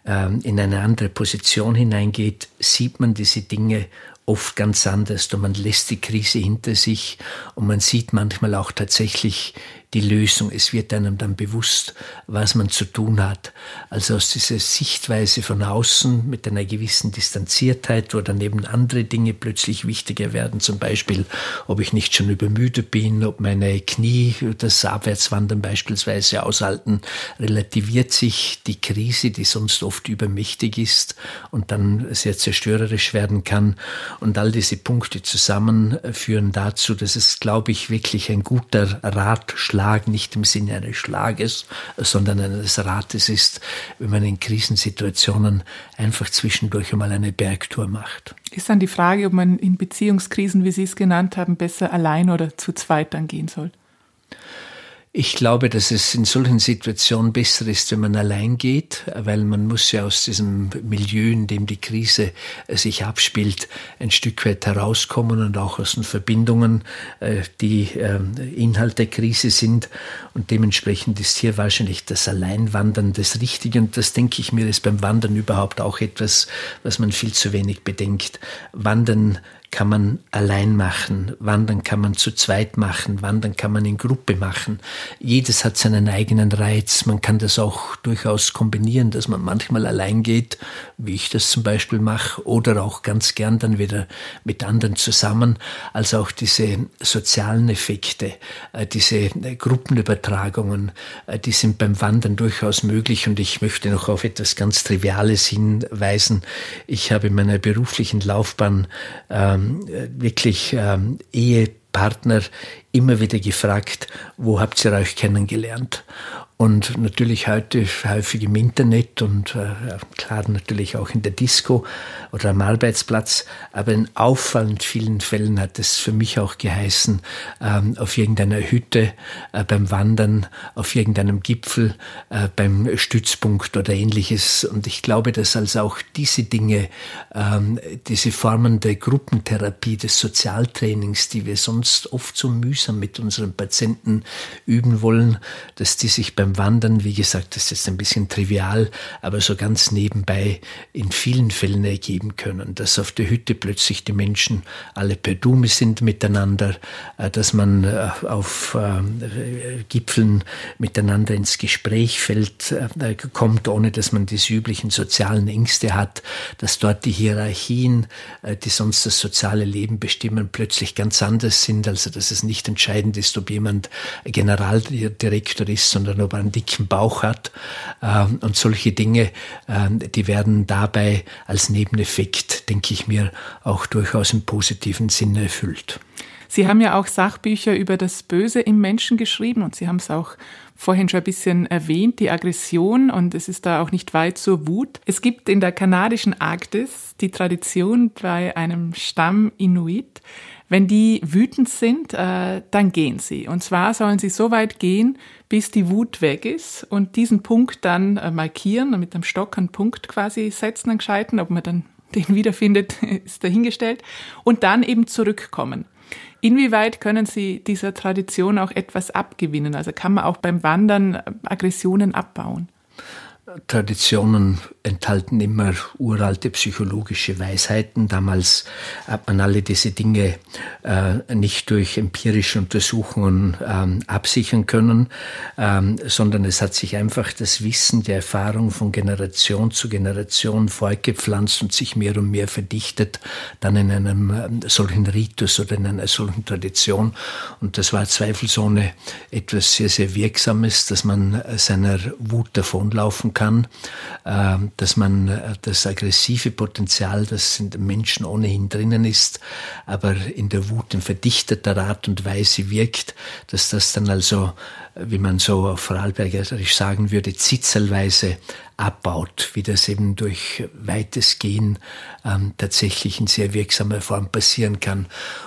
äh, in eine andere Position hineingeht, sieht man diese Dinge oft ganz anders und man lässt die Krise hinter sich und man sieht manchmal auch tatsächlich die Lösung. Es wird einem dann bewusst, was man zu tun hat. Also aus dieser Sichtweise von außen mit einer gewissen Distanziertheit, wo dann eben andere Dinge plötzlich wichtiger werden. Zum Beispiel, ob ich nicht schon übermüdet bin, ob meine Knie das Abwärtswandern beispielsweise aushalten, relativiert sich die Krise, die sonst oft übermächtig ist und dann sehr zerstörerisch werden kann. Und all diese Punkte zusammen führen dazu, dass es, glaube ich, wirklich ein guter Ratschlag Schlag nicht im Sinne eines Schlages, sondern eines Rates ist, wenn man in Krisensituationen einfach zwischendurch einmal eine Bergtour macht. Ist dann die Frage, ob man in Beziehungskrisen, wie Sie es genannt haben, besser allein oder zu zweit dann gehen soll? Ich glaube, dass es in solchen Situationen besser ist, wenn man allein geht, weil man muss ja aus diesem Milieu, in dem die Krise äh, sich abspielt, ein Stück weit herauskommen und auch aus den Verbindungen, äh, die ähm, Inhalt der Krise sind. Und dementsprechend ist hier wahrscheinlich das Alleinwandern das Richtige. Und das denke ich mir ist beim Wandern überhaupt auch etwas, was man viel zu wenig bedenkt. Wandern kann man allein machen, wandern kann man zu zweit machen, wandern kann man in Gruppe machen. Jedes hat seinen eigenen Reiz. Man kann das auch durchaus kombinieren, dass man manchmal allein geht, wie ich das zum Beispiel mache, oder auch ganz gern dann wieder mit anderen zusammen. Also auch diese sozialen Effekte, äh, diese Gruppenübertragungen, äh, die sind beim Wandern durchaus möglich. Und ich möchte noch auf etwas ganz Triviales hinweisen. Ich habe in meiner beruflichen Laufbahn ähm, ähm, wirklich ähm, Ehepartner immer wieder gefragt, wo habt ihr euch kennengelernt? Und natürlich heute häufig im Internet und äh, klar natürlich auch in der Disco oder am Arbeitsplatz. Aber in auffallend vielen Fällen hat es für mich auch geheißen, ähm, auf irgendeiner Hütte, äh, beim Wandern, auf irgendeinem Gipfel, äh, beim Stützpunkt oder ähnliches. Und ich glaube, dass also auch diese Dinge, ähm, diese Formen der Gruppentherapie, des Sozialtrainings, die wir sonst oft so mühsam mit unseren Patienten üben wollen, dass die sich beim Wandern, wie gesagt, das ist jetzt ein bisschen trivial, aber so ganz nebenbei in vielen Fällen ergeben können, dass auf der Hütte plötzlich die Menschen alle per Dume sind miteinander, äh, dass man äh, auf äh, Gipfeln miteinander ins Gespräch fällt, kommt, ohne dass man diese üblichen sozialen Ängste hat, dass dort die Hierarchien, die sonst das soziale Leben bestimmen, plötzlich ganz anders sind, also dass es nicht entscheidend ist, ob jemand Generaldirektor ist, sondern ob einen dicken Bauch hat. Ähm, und solche Dinge, ähm, die werden dabei als Nebeneffekt, denke ich mir, auch durchaus im positiven Sinne erfüllt. Sie haben ja auch Sachbücher über das Böse im Menschen geschrieben und Sie haben es auch vorhin schon ein bisschen erwähnt, die Aggression und es ist da auch nicht weit zur Wut. Es gibt in der kanadischen Arktis die Tradition bei einem Stamm Inuit, wenn die wütend sind, äh, dann gehen sie. Und zwar sollen sie so weit gehen, bis die Wut weg ist und diesen Punkt dann äh, markieren und mit einem Stock einen Punkt quasi setzen, dann gescheiten, ob man dann den wiederfindet, ist dahingestellt und dann eben zurückkommen. Inwieweit können Sie dieser Tradition auch etwas abgewinnen? Also kann man auch beim Wandern äh, Aggressionen abbauen? Traditionen enthalten immer uralte psychologische Weisheiten. Damals hat man alle diese Dinge äh, nicht durch empirische Untersuchungen ähm, absichern können, ähm, sondern es hat sich einfach das Wissen, die Erfahrung von Generation zu Generation fortgepflanzt und sich mehr und mehr verdichtet, dann in einem äh, solchen Ritus oder in einer solchen Tradition. Und das war zweifelsohne etwas sehr, sehr Wirksames, dass man seiner Wut davonlaufen kann. Ähm, dass man äh, das aggressive Potenzial, das in den Menschen ohnehin drinnen ist, aber in der Wut in verdichteter Art und Weise wirkt, dass das dann also, wie man so auf Vorarlbergerisch sagen würde, zitzelweise abbaut, wie das eben durch weites Gehen ähm, tatsächlich in sehr wirksamer Form passieren kann.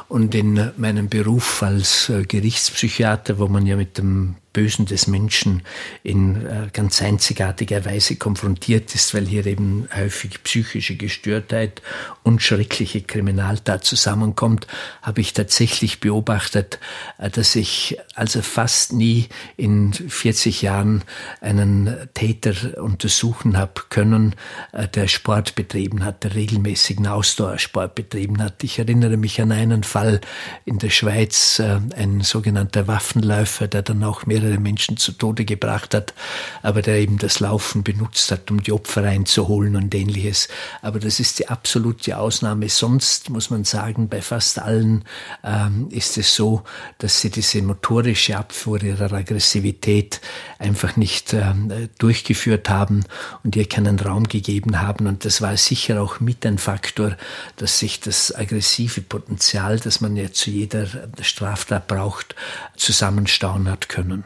Und in meinem Beruf als äh, Gerichtspsychiater, wo man ja mit dem Bösen des Menschen in äh, ganz einzigartiger Weise konfrontiert ist, weil hier eben häufig psychische Gestörtheit und schreckliche Kriminaltat zusammenkommt, habe ich tatsächlich beobachtet, äh, dass ich also fast nie in 40 Jahren einen Täter untersuchen habe können, äh, der Sport betrieben hat, der regelmäßigen Ausdauersport betrieben hat. Ich erinnere mich an einen Fall in der Schweiz, ein sogenannter Waffenläufer, der dann auch mehrere Menschen zu Tode gebracht hat, aber der eben das Laufen benutzt hat, um die Opfer einzuholen und ähnliches. Aber das ist die absolute Ausnahme. Sonst muss man sagen, bei fast allen ähm, ist es so, dass sie diese motorische Abfuhr ihrer Aggressivität einfach nicht ähm, durchgeführt haben und ihr keinen Raum gegeben haben. Und das war sicher auch mit ein Faktor, dass sich das aggressive Potenzial, das man ja zu jeder Straftat braucht, zusammenstauen hat können.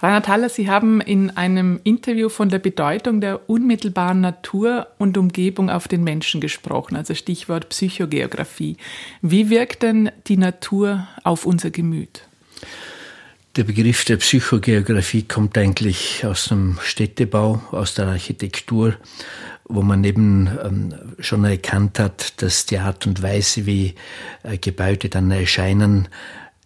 Rainer Thaler, Sie haben in einem Interview von der Bedeutung der unmittelbaren Natur und Umgebung auf den Menschen gesprochen, also Stichwort Psychogeografie. Wie wirkt denn die Natur auf unser Gemüt? Der Begriff der Psychogeografie kommt eigentlich aus dem Städtebau, aus der Architektur, wo man eben ähm, schon erkannt hat, dass die Art und Weise, wie äh, Gebäude dann erscheinen,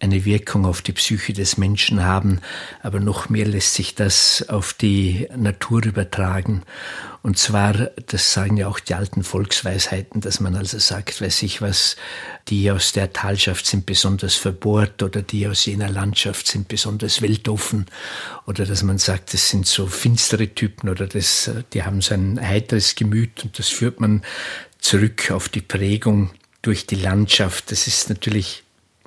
eine Wirkung auf die Psyche des Menschen haben, aber noch mehr lässt sich das auf die Natur übertragen. Und zwar, das sagen ja auch die alten Volksweisheiten, dass man also sagt, weiß ich was, die aus der Talschaft sind besonders verbohrt oder die aus jener Landschaft sind besonders weltoffen oder dass man sagt, das sind so finstere Typen oder das, die haben so ein heiteres Gemüt und das führt man zurück auf die Prägung durch die Landschaft. Das ist natürlich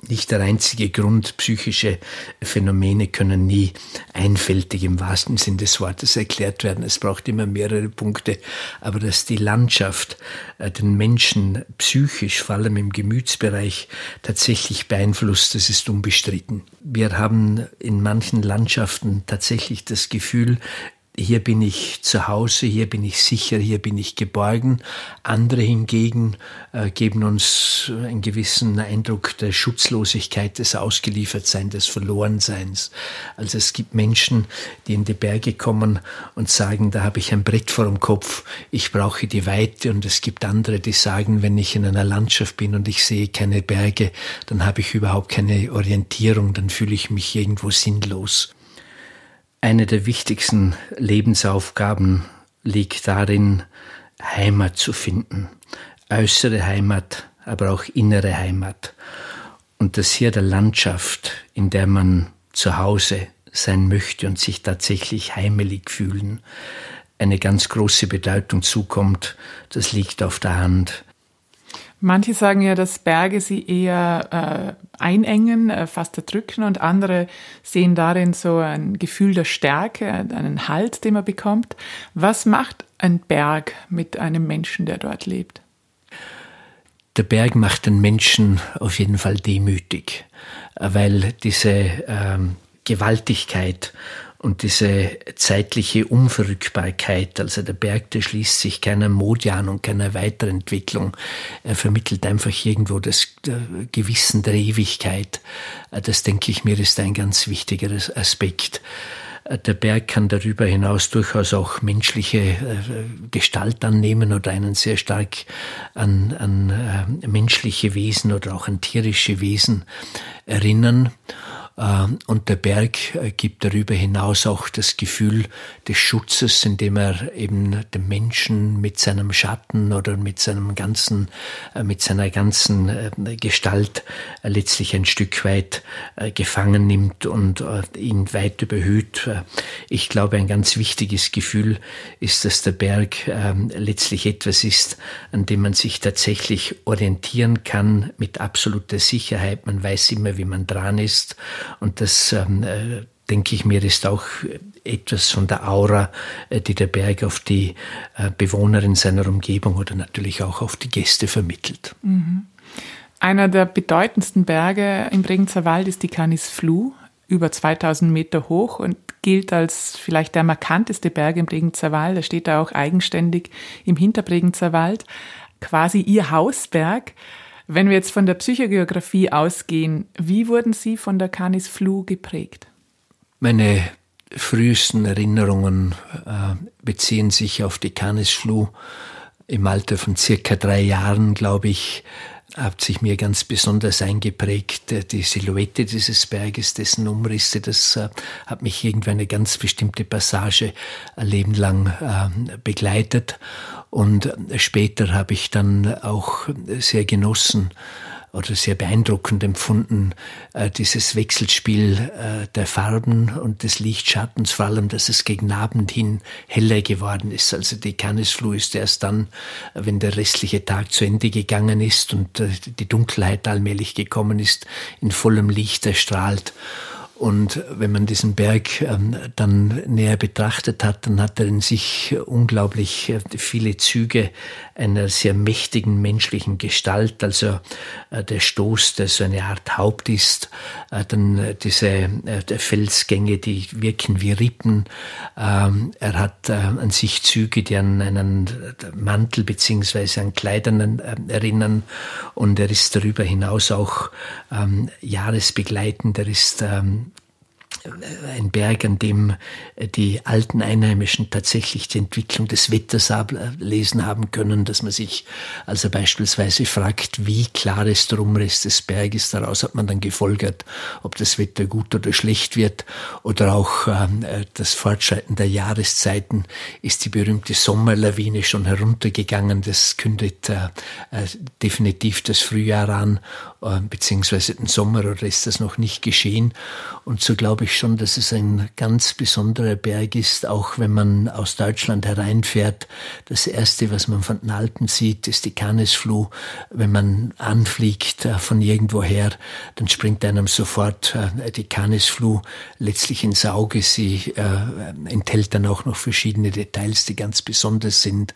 nicht der einzige Grund. Psychische Phänomene können nie einfältig im wahrsten Sinn des Wortes erklärt werden. Es braucht immer mehrere Punkte. Aber dass die Landschaft äh, den Menschen psychisch, vor allem im Gemütsbereich, tatsächlich beeinflusst, das ist unbestritten. Wir haben in manchen Landschaften tatsächlich das Gefühl, hier bin ich zu Hause, hier bin ich sicher, hier bin ich geborgen. Andere hingegen äh, geben uns einen gewissen Eindruck der Schutzlosigkeit, des Ausgeliefertseins, des Verlorenseins. Also es gibt Menschen, die in die Berge kommen und sagen, da habe ich ein Brett vor dem Kopf, ich brauche die Weite. Und es gibt andere, die sagen, wenn ich in einer Landschaft bin und ich sehe keine Berge, dann habe ich überhaupt keine Orientierung, dann fühle ich mich irgendwo sinnlos. Eine der wichtigsten Lebensaufgaben liegt darin, Heimat zu finden. Äußere Heimat, aber auch innere Heimat. Und das hier der Landschaft, in der man zu Hause sein möchte und sich tatsächlich heimelig fühlen, eine ganz große Bedeutung zukommt, das liegt auf der Hand. Manche sagen ja, dass Berge sie eher äh, einengen, äh, fast erdrücken und andere sehen darin so ein Gefühl der Stärke, einen Halt, den man bekommt. Was macht ein Berg mit einem Menschen, der dort lebt? Der Berg macht den Menschen auf jeden Fall demütig, weil diese ähm, Gewaltigkeit und diese zeitliche Unverrückbarkeit, also der Berg, der schließt sich keiner Mode an und keiner Weiterentwicklung. Er vermittelt einfach irgendwo das Gewissen der Ewigkeit. Das denke ich mir ist ein ganz wichtiger Aspekt. Der Berg kann darüber hinaus durchaus auch menschliche äh, Gestalt annehmen oder einen sehr stark an, an äh, menschliche Wesen oder auch an tierische Wesen erinnern. Ähm, und der Berg äh, gibt darüber hinaus auch das Gefühl des Schutzes, indem er eben den Menschen mit seinem Schatten oder mit seinem ganzen, äh, mit seiner ganzen äh, Gestalt letztlich ein Stück weit gefangen nimmt und ihn weit überhöht. Ich glaube, ein ganz wichtiges Gefühl ist, dass der Berg ähm, letztlich etwas ist, an dem man sich tatsächlich orientieren kann mit absoluter Sicherheit. Man weiß immer, wie man dran ist und das, ähm, äh, denke ich mir, ist auch etwas von der Aura, äh, die der Berg auf die äh, Bewohner in seiner Umgebung oder natürlich auch auf die Gäste vermittelt. Mhm. Einer der bedeutendsten Berge im Bregenzer Wald ist die Canis Flu, über 2000 Meter hoch und gilt als vielleicht der markanteste Berg im Bregenzer Wald. Er steht da auch eigenständig im Hinterbregenzer Wald, quasi ihr Hausberg. Wenn wir jetzt von der Psychogeografie ausgehen, wie wurden Sie von der Canis Flu geprägt? Meine frühesten Erinnerungen äh, beziehen sich auf die Canis Flu. Im Alter von circa drei Jahren, glaube ich, hat sich mir ganz besonders eingeprägt, äh, die Silhouette dieses Berges, dessen Umrisse, das äh, hat mich irgendwie eine ganz bestimmte Passage ein Leben lang äh, begleitet. Und später habe ich dann auch sehr genossen, oder sehr beeindruckend empfunden, äh, dieses Wechselspiel äh, der Farben und des Lichtschattens, vor allem, dass es gegen Abend hin heller geworden ist. Also die Canisflu ist erst dann, wenn der restliche Tag zu Ende gegangen ist und äh, die Dunkelheit allmählich gekommen ist, in vollem Licht erstrahlt. Und wenn man diesen Berg ähm, dann näher betrachtet hat, dann hat er in sich unglaublich äh, viele Züge einer sehr mächtigen menschlichen Gestalt. Also äh, der Stoß, der so eine Art Haupt ist, äh, dann diese Felsgänge, die wirken wie Rippen. Ähm, er hat an sich Züge, die an einen Mantel beziehungsweise an Kleidern erinnern. Und er ist darüber hinaus auch ähm, jahresbegleitend. Er ist ein Berg, an dem äh, die alten Einheimischen tatsächlich die Entwicklung des Wetters lesen haben können, dass man sich also beispielsweise fragt, wie klar ist der Umriss des Berges. Daraus hat man dann gefolgert, ob das Wetter gut oder schlecht wird oder auch ähm, äh, das Fortschreiten der Jahreszeiten. Ist die berühmte Sommerlawine schon heruntergegangen? Das kündet äh, äh, definitiv das Frühjahr an, äh, beziehungsweise den Sommer oder ist das noch nicht geschehen? Und so glaube ich schon, dass es ein ganz besonderer Berg ist, auch wenn man aus Deutschland hereinfährt. Das erste, was man von den Alpen sieht, ist die Canesfluh. Wenn man anfliegt äh, von irgendwoher, dann springt einem sofort äh, die Canesfluh letztlich ins Auge. Sie äh, enthält dann auch noch verschiedene Details, die ganz besonders sind.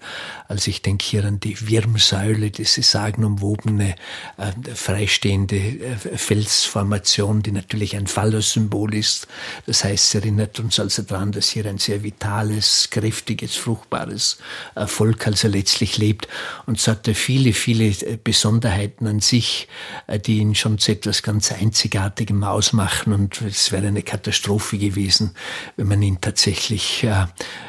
Also ich denke hier an die Wirmsäule, diese sagenumwobene, freistehende Felsformation, die natürlich ein Phallus-Symbol ist. Das heißt, es erinnert uns also daran, dass hier ein sehr vitales, kräftiges, fruchtbares äh, Volk also letztlich lebt. Und so hat er viele, viele äh, Besonderheiten an sich, äh, die ihn schon zu etwas ganz Einzigartigem ausmachen. Und es wäre eine Katastrophe gewesen, wenn man ihn tatsächlich,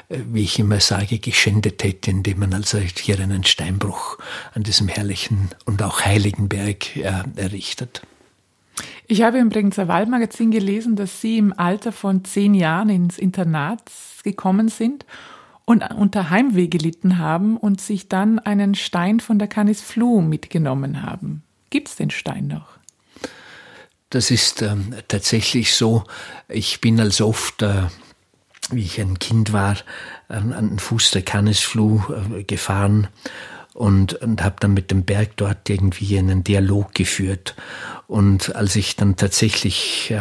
wie ich immer sage, geschändet hätte, indem man also hier einen Steinbruch an diesem herrlichen und auch heiligen Berg errichtet. Ich habe im Bregenzer Waldmagazin gelesen, dass Sie im Alter von zehn Jahren ins Internat gekommen sind und unter Heimweh gelitten haben und sich dann einen Stein von der Canis Flu mitgenommen haben. Gibt es den Stein noch? Das ist ähm, tatsächlich so. Ich bin als oft, äh, wie ich ein Kind war, an, an den Fuß der Canis Flu äh, gefahren und, und habe dann mit dem Berg dort irgendwie einen Dialog geführt. Und als ich dann tatsächlich äh,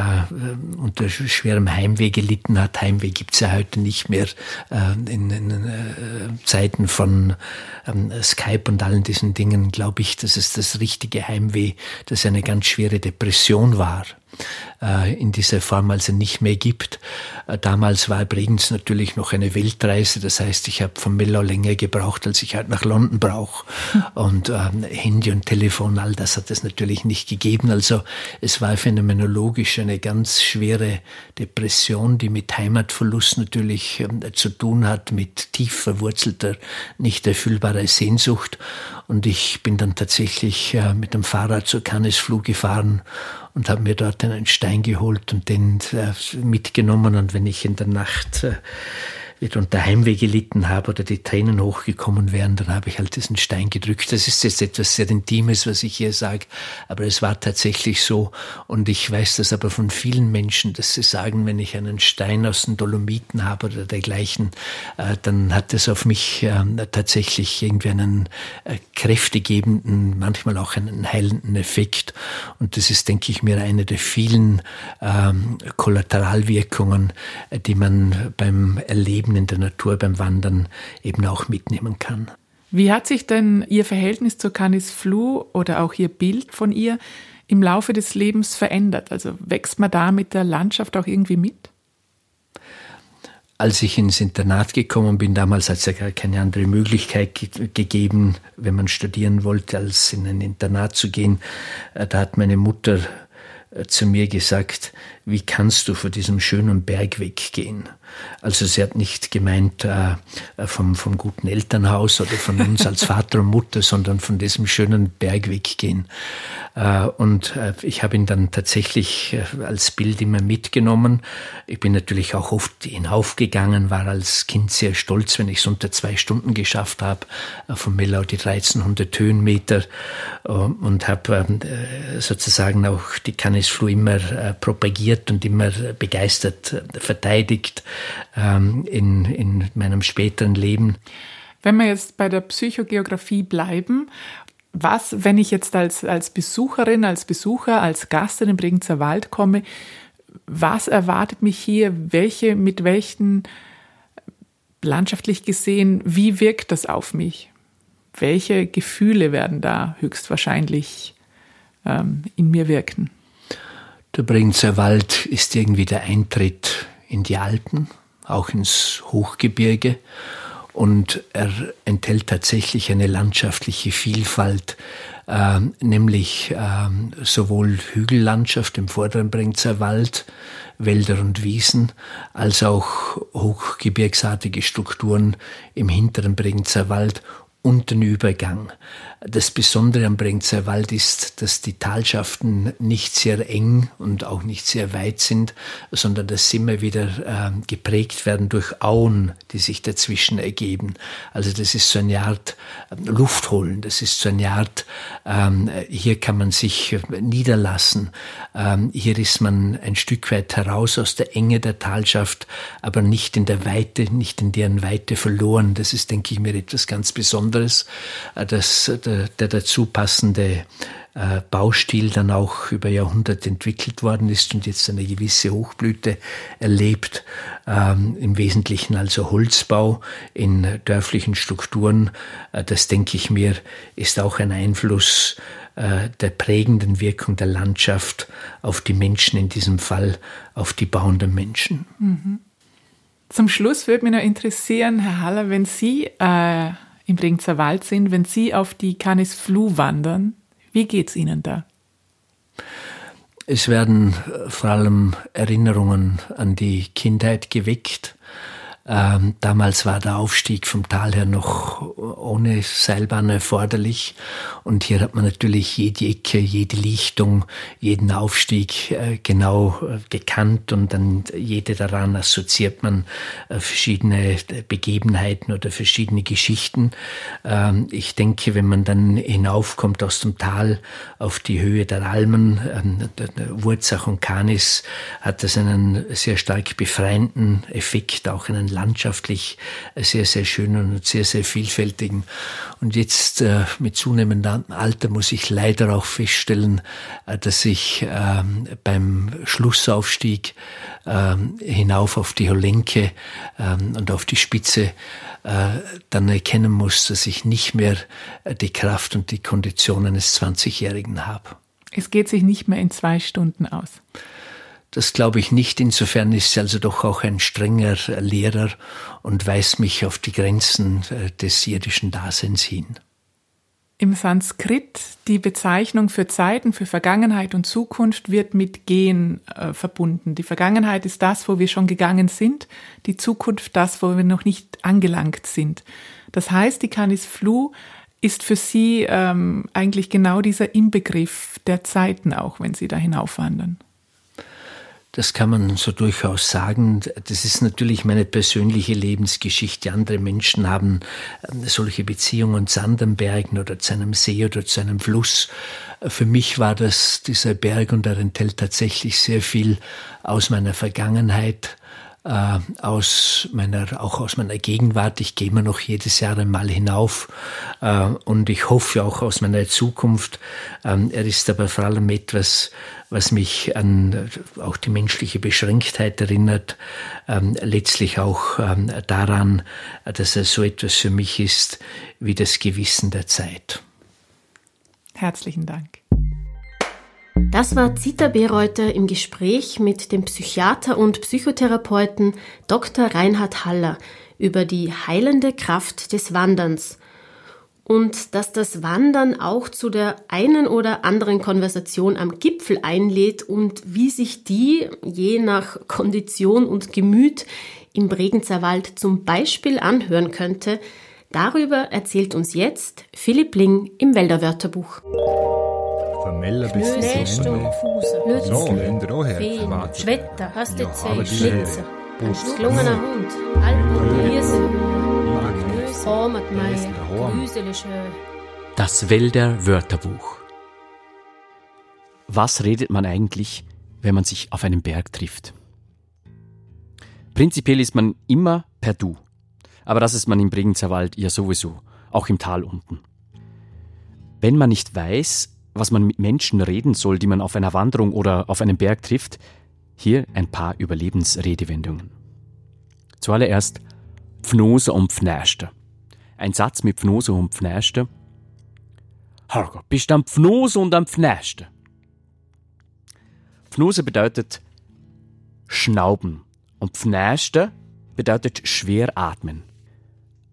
unter schwerem Heimweh gelitten hat, Heimweh gibt's ja heute nicht mehr äh, in, in äh, Zeiten von ähm, Skype und allen diesen Dingen, glaube ich, dass es das richtige Heimweh, das eine ganz schwere Depression war äh, in dieser Form also nicht mehr gibt. Äh, damals war Bregenz natürlich noch eine Weltreise, das heißt, ich habe von Mellau länger gebraucht, als ich halt nach London brauche. Und ähm, Handy und Telefon, all das hat es natürlich nicht gegeben. Also es war phänomenologisch eine ganz schwere Depression, die mit Heimatverlust natürlich ähm, zu tun hat, mit tief verwurzelter, nicht erfüllbarer Sehnsucht. Und ich bin dann tatsächlich äh, mit dem Fahrrad zur Cannesflug gefahren und habe mir dort einen Stein geholt und den äh, mitgenommen. Und wenn ich in der Nacht äh, unter Heimweh gelitten habe oder die Tränen hochgekommen wären, dann habe ich halt diesen Stein gedrückt. Das ist jetzt etwas sehr Intimes, was ich hier sage, aber es war tatsächlich so. Und ich weiß das aber von vielen Menschen, dass sie sagen, wenn ich einen Stein aus den Dolomiten habe oder dergleichen, äh, dann hat es auf mich äh, tatsächlich irgendwie einen äh, kräftegebenden, manchmal auch einen heilenden Effekt. Und das ist, denke ich mir, eine der vielen ähm, Kollateralwirkungen, die man beim Erleben Leben in der Natur beim Wandern eben auch mitnehmen kann. Wie hat sich denn Ihr Verhältnis zur Canis Flu oder auch Ihr Bild von ihr im Laufe des Lebens verändert? Also wächst man da mit der Landschaft auch irgendwie mit? Als ich ins Internat gekommen bin, damals hat es ja gar keine andere Möglichkeit ge gegeben, wenn man studieren wollte, als in ein Internat zu gehen. Äh, da hat meine Mutter äh, zu mir gesagt, wie kannst du vor diesem schönen Berg weggehen? Also sie hat nicht gemeint äh, vom, vom guten Elternhaus oder von uns als Vater und Mutter, sondern von diesem schönen Berg weggehen. Äh, und äh, ich habe ihn dann tatsächlich äh, als Bild immer mitgenommen. Ich bin natürlich auch oft hinaufgegangen, war als Kind sehr stolz, wenn ich es unter zwei Stunden geschafft habe, von Mellau die 1300 Höhenmeter und habe ähm, sozusagen auch die Canisflu immer propagiert und immer begeistert verteidigt ähm, in, in meinem späteren Leben. Wenn wir jetzt bei der Psychogeografie bleiben was, wenn ich jetzt als, als Besucherin, als Besucher, als Gast in den Bregenzer Wald komme, was erwartet mich hier? Welche, mit welchen, landschaftlich gesehen, wie wirkt das auf mich? Welche Gefühle werden da höchstwahrscheinlich ähm, in mir wirken? Der Bregenzer Wald ist irgendwie der Eintritt in die Alpen, auch ins Hochgebirge und er enthält tatsächlich eine landschaftliche Vielfalt, äh, nämlich äh, sowohl Hügellandschaft im vorderen Bringzer Wald, Wälder und Wiesen, als auch hochgebirgsartige Strukturen im hinteren Bregenzer Wald und den Übergang. Das Besondere am Brengzer Wald ist, dass die Talschaften nicht sehr eng und auch nicht sehr weit sind, sondern dass sie immer wieder äh, geprägt werden durch Auen, die sich dazwischen ergeben. Also das ist so eine Art äh, Luft holen, das ist so eine Art, ähm, hier kann man sich niederlassen, ähm, hier ist man ein Stück weit heraus aus der Enge der Talschaft, aber nicht in der Weite, nicht in deren Weite verloren. Das ist, denke ich mir, etwas ganz Besonderes, äh, dass der, der dazu passende äh, Baustil dann auch über Jahrhunderte entwickelt worden ist und jetzt eine gewisse Hochblüte erlebt, ähm, im Wesentlichen also Holzbau in dörflichen Strukturen. Äh, das denke ich mir, ist auch ein Einfluss äh, der prägenden Wirkung der Landschaft auf die Menschen, in diesem Fall auf die bauenden Menschen. Mhm. Zum Schluss würde mich noch interessieren, Herr Haller, wenn Sie äh im Bregenzer Wald sind, wenn Sie auf die Canis Flu wandern. Wie geht's Ihnen da? Es werden vor allem Erinnerungen an die Kindheit geweckt, ähm, damals war der Aufstieg vom Tal her noch ohne Seilbahn erforderlich. Und hier hat man natürlich jede Ecke, jede Lichtung, jeden Aufstieg äh, genau äh, gekannt und dann jede daran assoziiert man äh, verschiedene Begebenheiten oder verschiedene Geschichten. Ähm, ich denke, wenn man dann hinaufkommt aus dem Tal auf die Höhe der Almen, ähm, Wurzach und Kanis, hat das einen sehr stark befreienden Effekt, auch einen landschaftlich sehr, sehr schönen und sehr, sehr vielfältigen. Und jetzt äh, mit zunehmendem Alter muss ich leider auch feststellen, äh, dass ich äh, beim Schlussaufstieg äh, hinauf auf die Holenke ähm, und auf die Spitze äh, dann erkennen muss, dass ich nicht mehr äh, die Kraft und die Kondition eines 20-Jährigen habe. Es geht sich nicht mehr in zwei Stunden aus. Das glaube ich nicht. Insofern ist sie also doch auch ein strenger Lehrer und weist mich auf die Grenzen äh, des irdischen Daseins hin. Im Sanskrit die Bezeichnung für Zeiten, für Vergangenheit und Zukunft wird mit Gehen äh, verbunden. Die Vergangenheit ist das, wo wir schon gegangen sind, die Zukunft das, wo wir noch nicht angelangt sind. Das heißt, die Canis Flu ist für sie ähm, eigentlich genau dieser Inbegriff der Zeiten auch, wenn sie da hinaufwandern. Das kann man so durchaus sagen. Das ist natürlich meine persönliche Lebensgeschichte. Andere Menschen haben ähm, solche Beziehungen zu anderen Bergen oder zu einem See oder zu einem Fluss. Für mich war das dieser Berg und er enthält tatsächlich sehr viel aus meiner Vergangenheit, äh, aus meiner, auch aus meiner Gegenwart. Ich gehe immer noch jedes Jahr einmal hinauf äh, und ich hoffe auch aus meiner Zukunft. Ähm, er ist aber vor allem etwas, was mich an äh, auch die menschliche Beschränktheit erinnert, ähm, letztlich auch ähm, daran, dass er so etwas für mich ist wie das Gewissen der Zeit. Herzlichen Dank. Das war Zita Bereuter im Gespräch mit dem Psychiater und Psychotherapeuten Dr. Reinhard Haller über die heilende Kraft des Wanderns und dass das Wandern auch zu der einen oder anderen Konversation am Gipfel einlädt und wie sich die je nach Kondition und Gemüt im Bregenzer Wald zum Beispiel anhören könnte, darüber erzählt uns jetzt Philipp Ling im Wälderwörterbuch. Vermeller bis Nähstock, Fuse, Lützle, Schwetter, Hastezei, Schlitzer, ein gelungener Hund, Alpen, Wiese, Das Wälder Wörterbuch. Was redet man eigentlich, wenn man sich auf einem Berg trifft? Prinzipiell ist man immer per Du. Aber das ist man im Bregenzer Wald ja sowieso, auch im Tal unten. Wenn man nicht weiß, was man mit Menschen reden soll, die man auf einer Wanderung oder auf einem Berg trifft, hier ein paar Überlebensredewendungen. Zuallererst Pfnose und Pfnäste. Ein Satz mit Pfnose und Pfnäste. Herrgott, bist am Pfnose und am Pfnäste. Pfnose bedeutet Schnauben und Pfnäste bedeutet schwer atmen.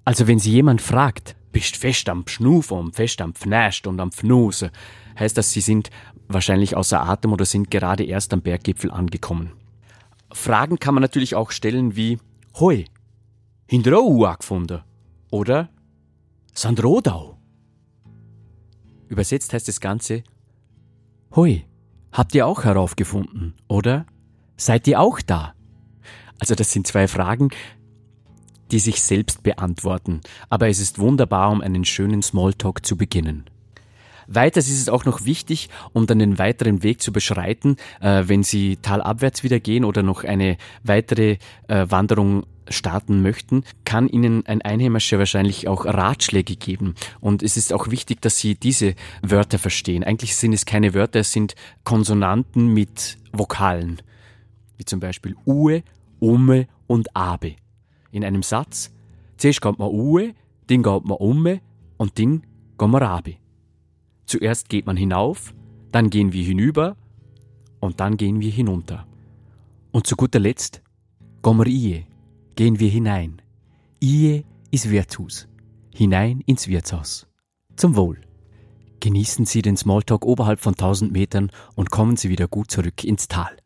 Also wenn Sie jemand fragt, bist fest am Schnufen und fest am Pfnäst und am Pfnose, heißt das, sie sind wahrscheinlich außer Atem oder sind gerade erst am Berggipfel angekommen. Fragen kann man natürlich auch stellen wie Hoi, hinter Uhr gefunden oder Sandrodau. Übersetzt heißt das Ganze Hoi, habt ihr auch heraufgefunden oder seid ihr auch da? Also das sind zwei Fragen, die sich selbst beantworten, aber es ist wunderbar, um einen schönen Smalltalk zu beginnen. Weiters ist es auch noch wichtig, um dann den weiteren Weg zu beschreiten, äh, wenn Sie talabwärts wieder gehen oder noch eine weitere äh, Wanderung starten möchten, kann Ihnen ein Einheimischer wahrscheinlich auch Ratschläge geben. Und es ist auch wichtig, dass Sie diese Wörter verstehen. Eigentlich sind es keine Wörter, es sind Konsonanten mit Vokalen. Wie zum Beispiel Ue, Umme und Abe. In einem Satz, zuerst kommt man Ue, dann geht man Umme und dann geht man Abe. Zuerst geht man hinauf, dann gehen wir hinüber und dann gehen wir hinunter. Und zu guter Letzt wir ie, gehen wir hinein. Ie ist Wirtshaus. Hinein ins Wirtshaus. Zum Wohl. Genießen Sie den Smalltalk oberhalb von 1000 Metern und kommen Sie wieder gut zurück ins Tal.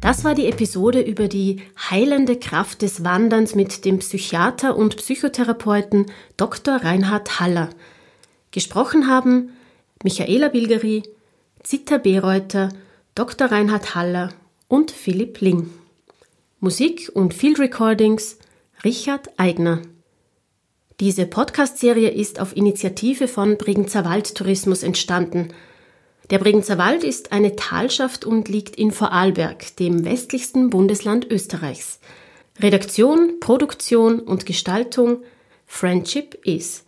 Das war die Episode über die heilende Kraft des Wanderns mit dem Psychiater und Psychotherapeuten Dr. Reinhard Haller. Gesprochen haben Michaela Bilgeri, Zita Bereuter, Dr. Reinhard Haller und Philipp Ling. Musik und Field Recordings Richard Eigner. Diese Podcast-Serie ist auf Initiative von Bregenzer Waldtourismus entstanden. Der Bregenzer Wald ist eine Talschaft und liegt in Vorarlberg, dem westlichsten Bundesland Österreichs. Redaktion, Produktion und Gestaltung Friendship is.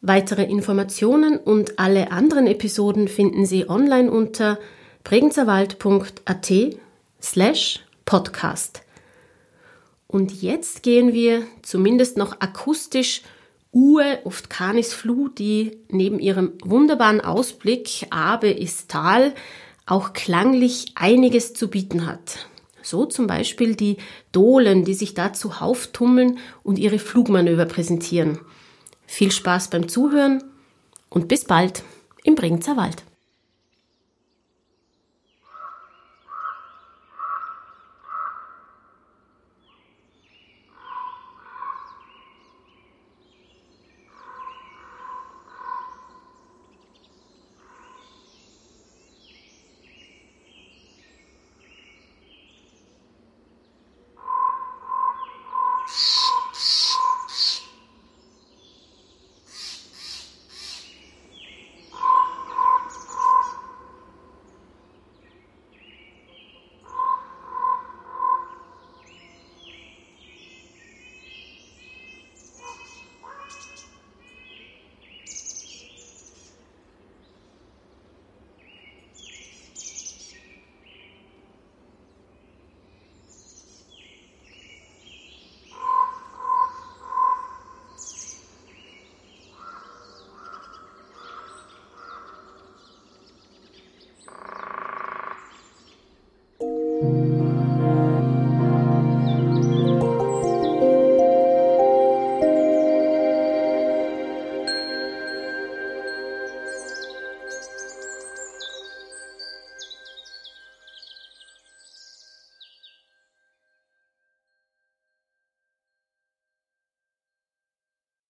Weitere Informationen und alle anderen Episoden finden Sie online unter bregenzerwald.at slash podcast. Und jetzt gehen wir zumindest noch akustisch Uhe auf die Canisflu, die neben ihrem wunderbaren Ausblick Abe ist Tal auch klanglich einiges zu bieten hat. So zum Beispiel die Dohlen, die sich dazu tummeln und ihre Flugmanöver präsentieren. Viel Spaß beim Zuhören und bis bald im Bregenzer Wald.